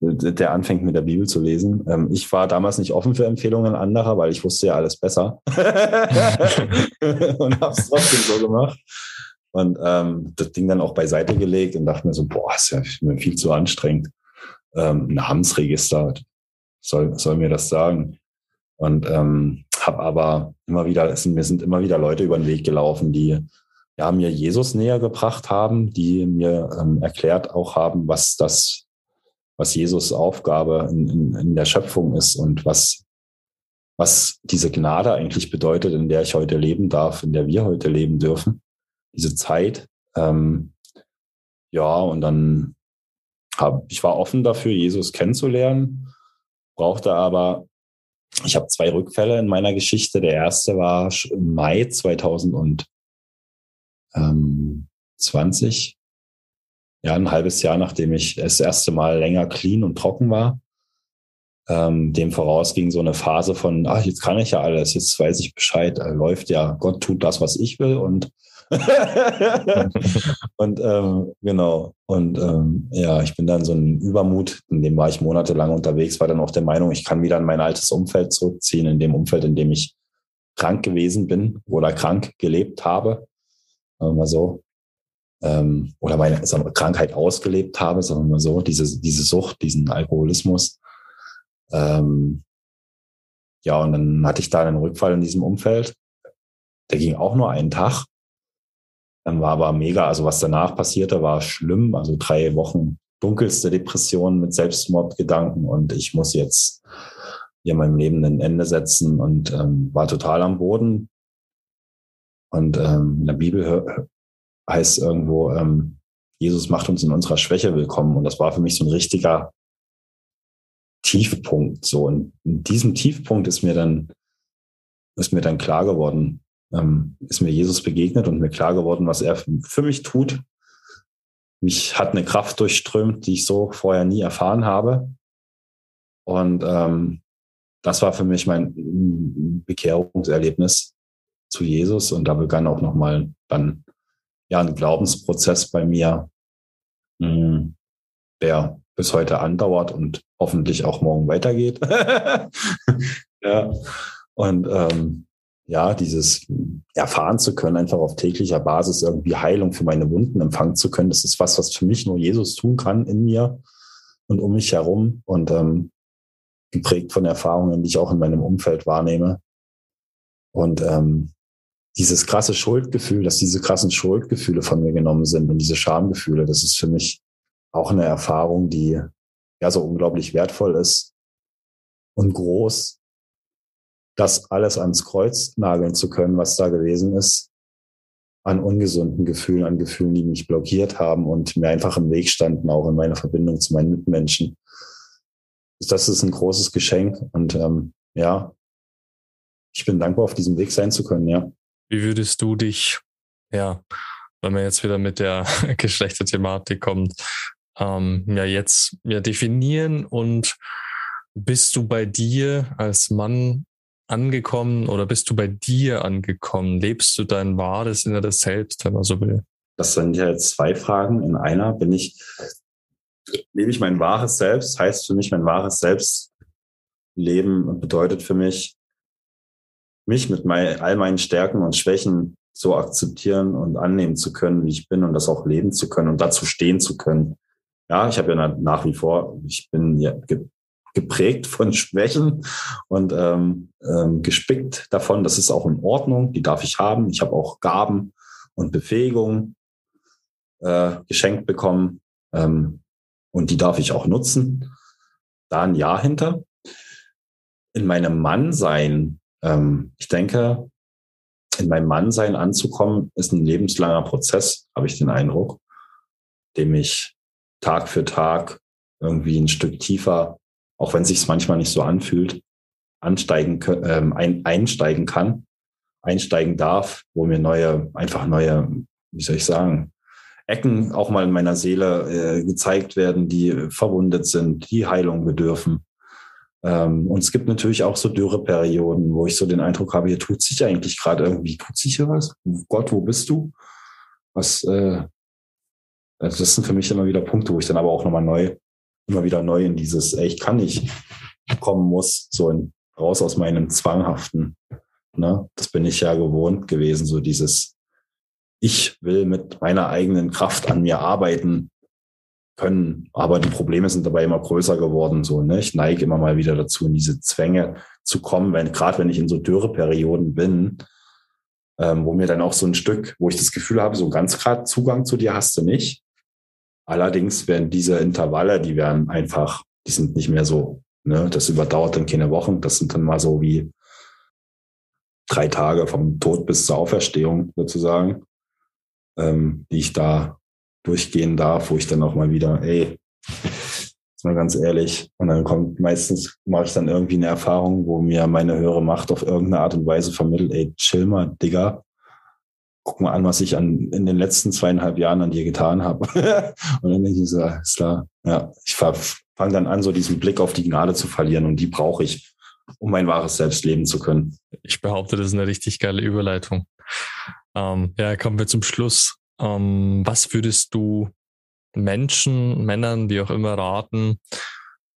der anfängt mit der Bibel zu lesen. Ähm, ich war damals nicht offen für Empfehlungen anderer, weil ich wusste ja alles besser und habe es trotzdem so gemacht. Und ähm, das Ding dann auch beiseite gelegt und dachte mir so, boah, ist ja mir viel zu anstrengend. Ähm, Namensregister soll, soll mir das sagen. Und ähm, habe aber immer wieder, es mir sind immer wieder Leute über den Weg gelaufen, die ja, mir Jesus näher gebracht haben, die mir ähm, erklärt auch haben, was das, was Jesus Aufgabe in, in, in der Schöpfung ist und was, was diese Gnade eigentlich bedeutet, in der ich heute leben darf, in der wir heute leben dürfen. Diese Zeit. Ähm, ja, und dann habe ich war offen dafür, Jesus kennenzulernen, brauchte aber ich habe zwei Rückfälle in meiner Geschichte. Der erste war im Mai 2020. Ja, ein halbes Jahr, nachdem ich das erste Mal länger clean und trocken war. Ähm, dem voraus ging so eine Phase von, ach, jetzt kann ich ja alles, jetzt weiß ich Bescheid, äh, läuft ja, Gott tut das, was ich will und und ähm, genau. Und ähm, ja, ich bin dann so ein Übermut, in dem war ich monatelang unterwegs, war dann auch der Meinung, ich kann wieder in mein altes Umfeld zurückziehen, in dem Umfeld, in dem ich krank gewesen bin oder krank gelebt habe. Sagen wir mal so. Ähm, oder meine Krankheit ausgelebt habe, sagen wir mal so, diese, diese Sucht, diesen Alkoholismus. Ähm, ja, und dann hatte ich da einen Rückfall in diesem Umfeld. Der ging auch nur einen Tag. Dann war aber mega, also was danach passierte, war schlimm. Also drei Wochen dunkelste Depression mit Selbstmordgedanken und ich muss jetzt hier meinem Leben ein Ende setzen und ähm, war total am Boden. Und ähm, in der Bibel heißt irgendwo, ähm, Jesus macht uns in unserer Schwäche willkommen. Und das war für mich so ein richtiger Tiefpunkt. So, und in diesem Tiefpunkt ist mir dann, ist mir dann klar geworden, ähm, ist mir Jesus begegnet und mir klar geworden, was er für mich tut. Mich hat eine Kraft durchströmt, die ich so vorher nie erfahren habe. Und ähm, das war für mich mein Bekehrungserlebnis zu Jesus. Und da begann auch nochmal dann ja ein Glaubensprozess bei mir, mh, hm, der bis heute andauert und hoffentlich auch morgen weitergeht. ja. Und ähm, ja, dieses erfahren zu können, einfach auf täglicher Basis irgendwie Heilung für meine Wunden empfangen zu können, das ist was, was für mich nur Jesus tun kann in mir und um mich herum und ähm, geprägt von Erfahrungen, die ich auch in meinem Umfeld wahrnehme. Und ähm, dieses krasse Schuldgefühl, dass diese krassen Schuldgefühle von mir genommen sind und diese Schamgefühle, das ist für mich auch eine Erfahrung, die ja so unglaublich wertvoll ist und groß das alles ans Kreuz nageln zu können, was da gewesen ist, an ungesunden Gefühlen, an Gefühlen, die mich blockiert haben und mir einfach im Weg standen, auch in meiner Verbindung zu meinen Mitmenschen. Das ist ein großes Geschenk und ähm, ja, ich bin dankbar, auf diesem Weg sein zu können, ja. Wie würdest du dich, ja, wenn man jetzt wieder mit der Geschlechterthematik kommt, ähm, ja jetzt ja definieren und bist du bei dir als Mann angekommen oder bist du bei dir angekommen? Lebst du dein wahres inneres Selbst, wenn man so will? Das sind ja jetzt zwei Fragen in einer. Bin ich, lebe ich mein wahres Selbst? Heißt für mich mein wahres Selbst leben bedeutet für mich, mich mit mein, all meinen Stärken und Schwächen so akzeptieren und annehmen zu können, wie ich bin und das auch leben zu können und dazu stehen zu können. Ja, ich habe ja nach wie vor, ich bin ja geprägt von Schwächen und ähm, ähm, gespickt davon. Das ist auch in Ordnung, die darf ich haben. Ich habe auch Gaben und Befähigungen äh, geschenkt bekommen ähm, und die darf ich auch nutzen. Da ein Ja hinter. In meinem Mannsein, ähm, ich denke, in meinem Mannsein anzukommen, ist ein lebenslanger Prozess, habe ich den Eindruck, dem ich Tag für Tag irgendwie ein Stück tiefer auch wenn sich manchmal nicht so anfühlt, ansteigen, ähm, ein, einsteigen kann, einsteigen darf, wo mir neue, einfach neue, wie soll ich sagen, Ecken auch mal in meiner Seele äh, gezeigt werden, die verwundet sind, die Heilung bedürfen. Ähm, und es gibt natürlich auch so Dürreperioden, wo ich so den Eindruck habe, hier tut sich eigentlich gerade irgendwie, tut sich hier was? Gott, wo bist du? Was, äh, also das sind für mich immer wieder Punkte, wo ich dann aber auch nochmal neu immer wieder neu in dieses, ey, ich kann nicht kommen muss, so in, raus aus meinem Zwanghaften. Ne? Das bin ich ja gewohnt gewesen, so dieses, ich will mit meiner eigenen Kraft an mir arbeiten können, aber die Probleme sind dabei immer größer geworden. So, ne? Ich neige immer mal wieder dazu, in diese Zwänge zu kommen, wenn, gerade wenn ich in so Dürreperioden bin, ähm, wo mir dann auch so ein Stück, wo ich das Gefühl habe, so ganz gerade Zugang zu dir hast du nicht. Allerdings werden diese Intervalle, die werden einfach, die sind nicht mehr so, ne, das überdauert dann keine Wochen, das sind dann mal so wie drei Tage vom Tod bis zur Auferstehung sozusagen, ähm, die ich da durchgehen darf, wo ich dann auch mal wieder, ey, jetzt mal ganz ehrlich. Und dann kommt meistens, mache ich dann irgendwie eine Erfahrung, wo mir meine höhere Macht auf irgendeine Art und Weise vermittelt, ey, chill mal, Digga. Guck mal an, was ich an, in den letzten zweieinhalb Jahren an dir getan habe. und dann denke ich so, ist klar. Ja, ich fange dann an, so diesen Blick auf die Gnade zu verlieren und die brauche ich, um mein wahres Selbst leben zu können. Ich behaupte, das ist eine richtig geile Überleitung. Ähm, ja, kommen wir zum Schluss. Ähm, was würdest du Menschen, Männern, wie auch immer raten,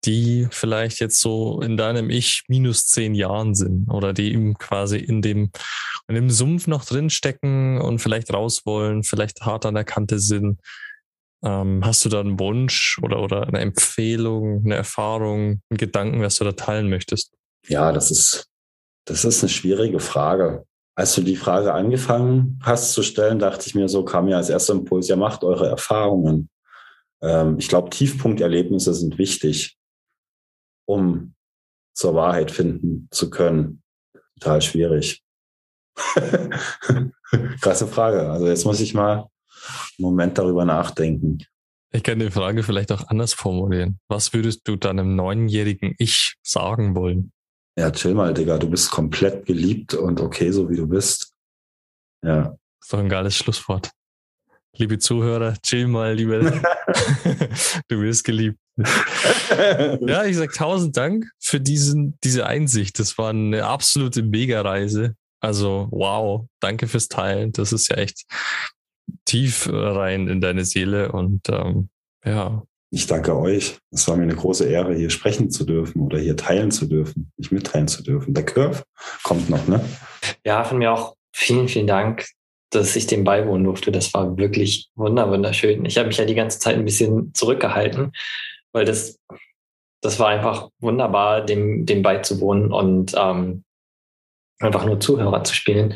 die vielleicht jetzt so in deinem Ich minus zehn Jahren sind oder die eben quasi in dem, in dem Sumpf noch drinstecken und vielleicht raus wollen, vielleicht hart an der Kante sind. Ähm, hast du da einen Wunsch oder, oder eine Empfehlung, eine Erfahrung, einen Gedanken, was du da teilen möchtest? Ja, das ist, das ist eine schwierige Frage. Als du die Frage angefangen hast zu stellen, dachte ich mir so, kam mir als erster Impuls, ja, macht eure Erfahrungen. Ähm, ich glaube, Tiefpunkterlebnisse sind wichtig, um zur Wahrheit finden zu können. Total schwierig. Krasse Frage. Also jetzt muss ich mal einen Moment darüber nachdenken. Ich kann die Frage vielleicht auch anders formulieren. Was würdest du deinem neunjährigen Ich sagen wollen? Ja, chill mal, Digga. Du bist komplett geliebt und okay, so wie du bist. Ja. Das ist doch ein geiles Schlusswort. Liebe Zuhörer, chill mal, liebe. du wirst geliebt. ja, ich sag tausend Dank für diesen, diese Einsicht. Das war eine absolute Mega-Reise. Also, wow. Danke fürs Teilen. Das ist ja echt tief rein in deine Seele und, ähm, ja, ich danke euch. Es war mir eine große Ehre, hier sprechen zu dürfen oder hier teilen zu dürfen, mich mitteilen zu dürfen. Der Curve kommt noch, ne? Ja, von mir auch vielen, vielen Dank, dass ich dem beiwohnen durfte. Das war wirklich wunderschön. Ich habe mich ja die ganze Zeit ein bisschen zurückgehalten, weil das, das war einfach wunderbar, dem, dem beizuwohnen und ähm, einfach nur Zuhörer zu spielen.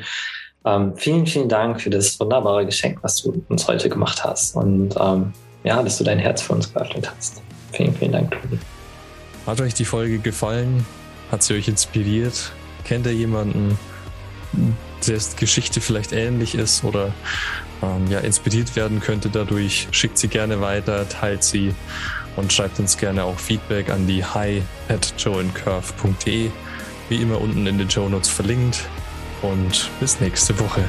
Ähm, vielen, vielen Dank für das wunderbare Geschenk, was du uns heute gemacht hast. Und ähm, ja, dass du dein Herz für uns geöffnet hast. Vielen, vielen Dank. Hat euch die Folge gefallen? Hat sie euch inspiriert? Kennt ihr jemanden, dessen Geschichte vielleicht ähnlich ist oder ähm, ja, inspiriert werden könnte dadurch? Schickt sie gerne weiter, teilt sie und schreibt uns gerne auch Feedback an die hi at joeandcurve.de. Wie immer unten in den Show Notes verlinkt. Und bis nächste Woche.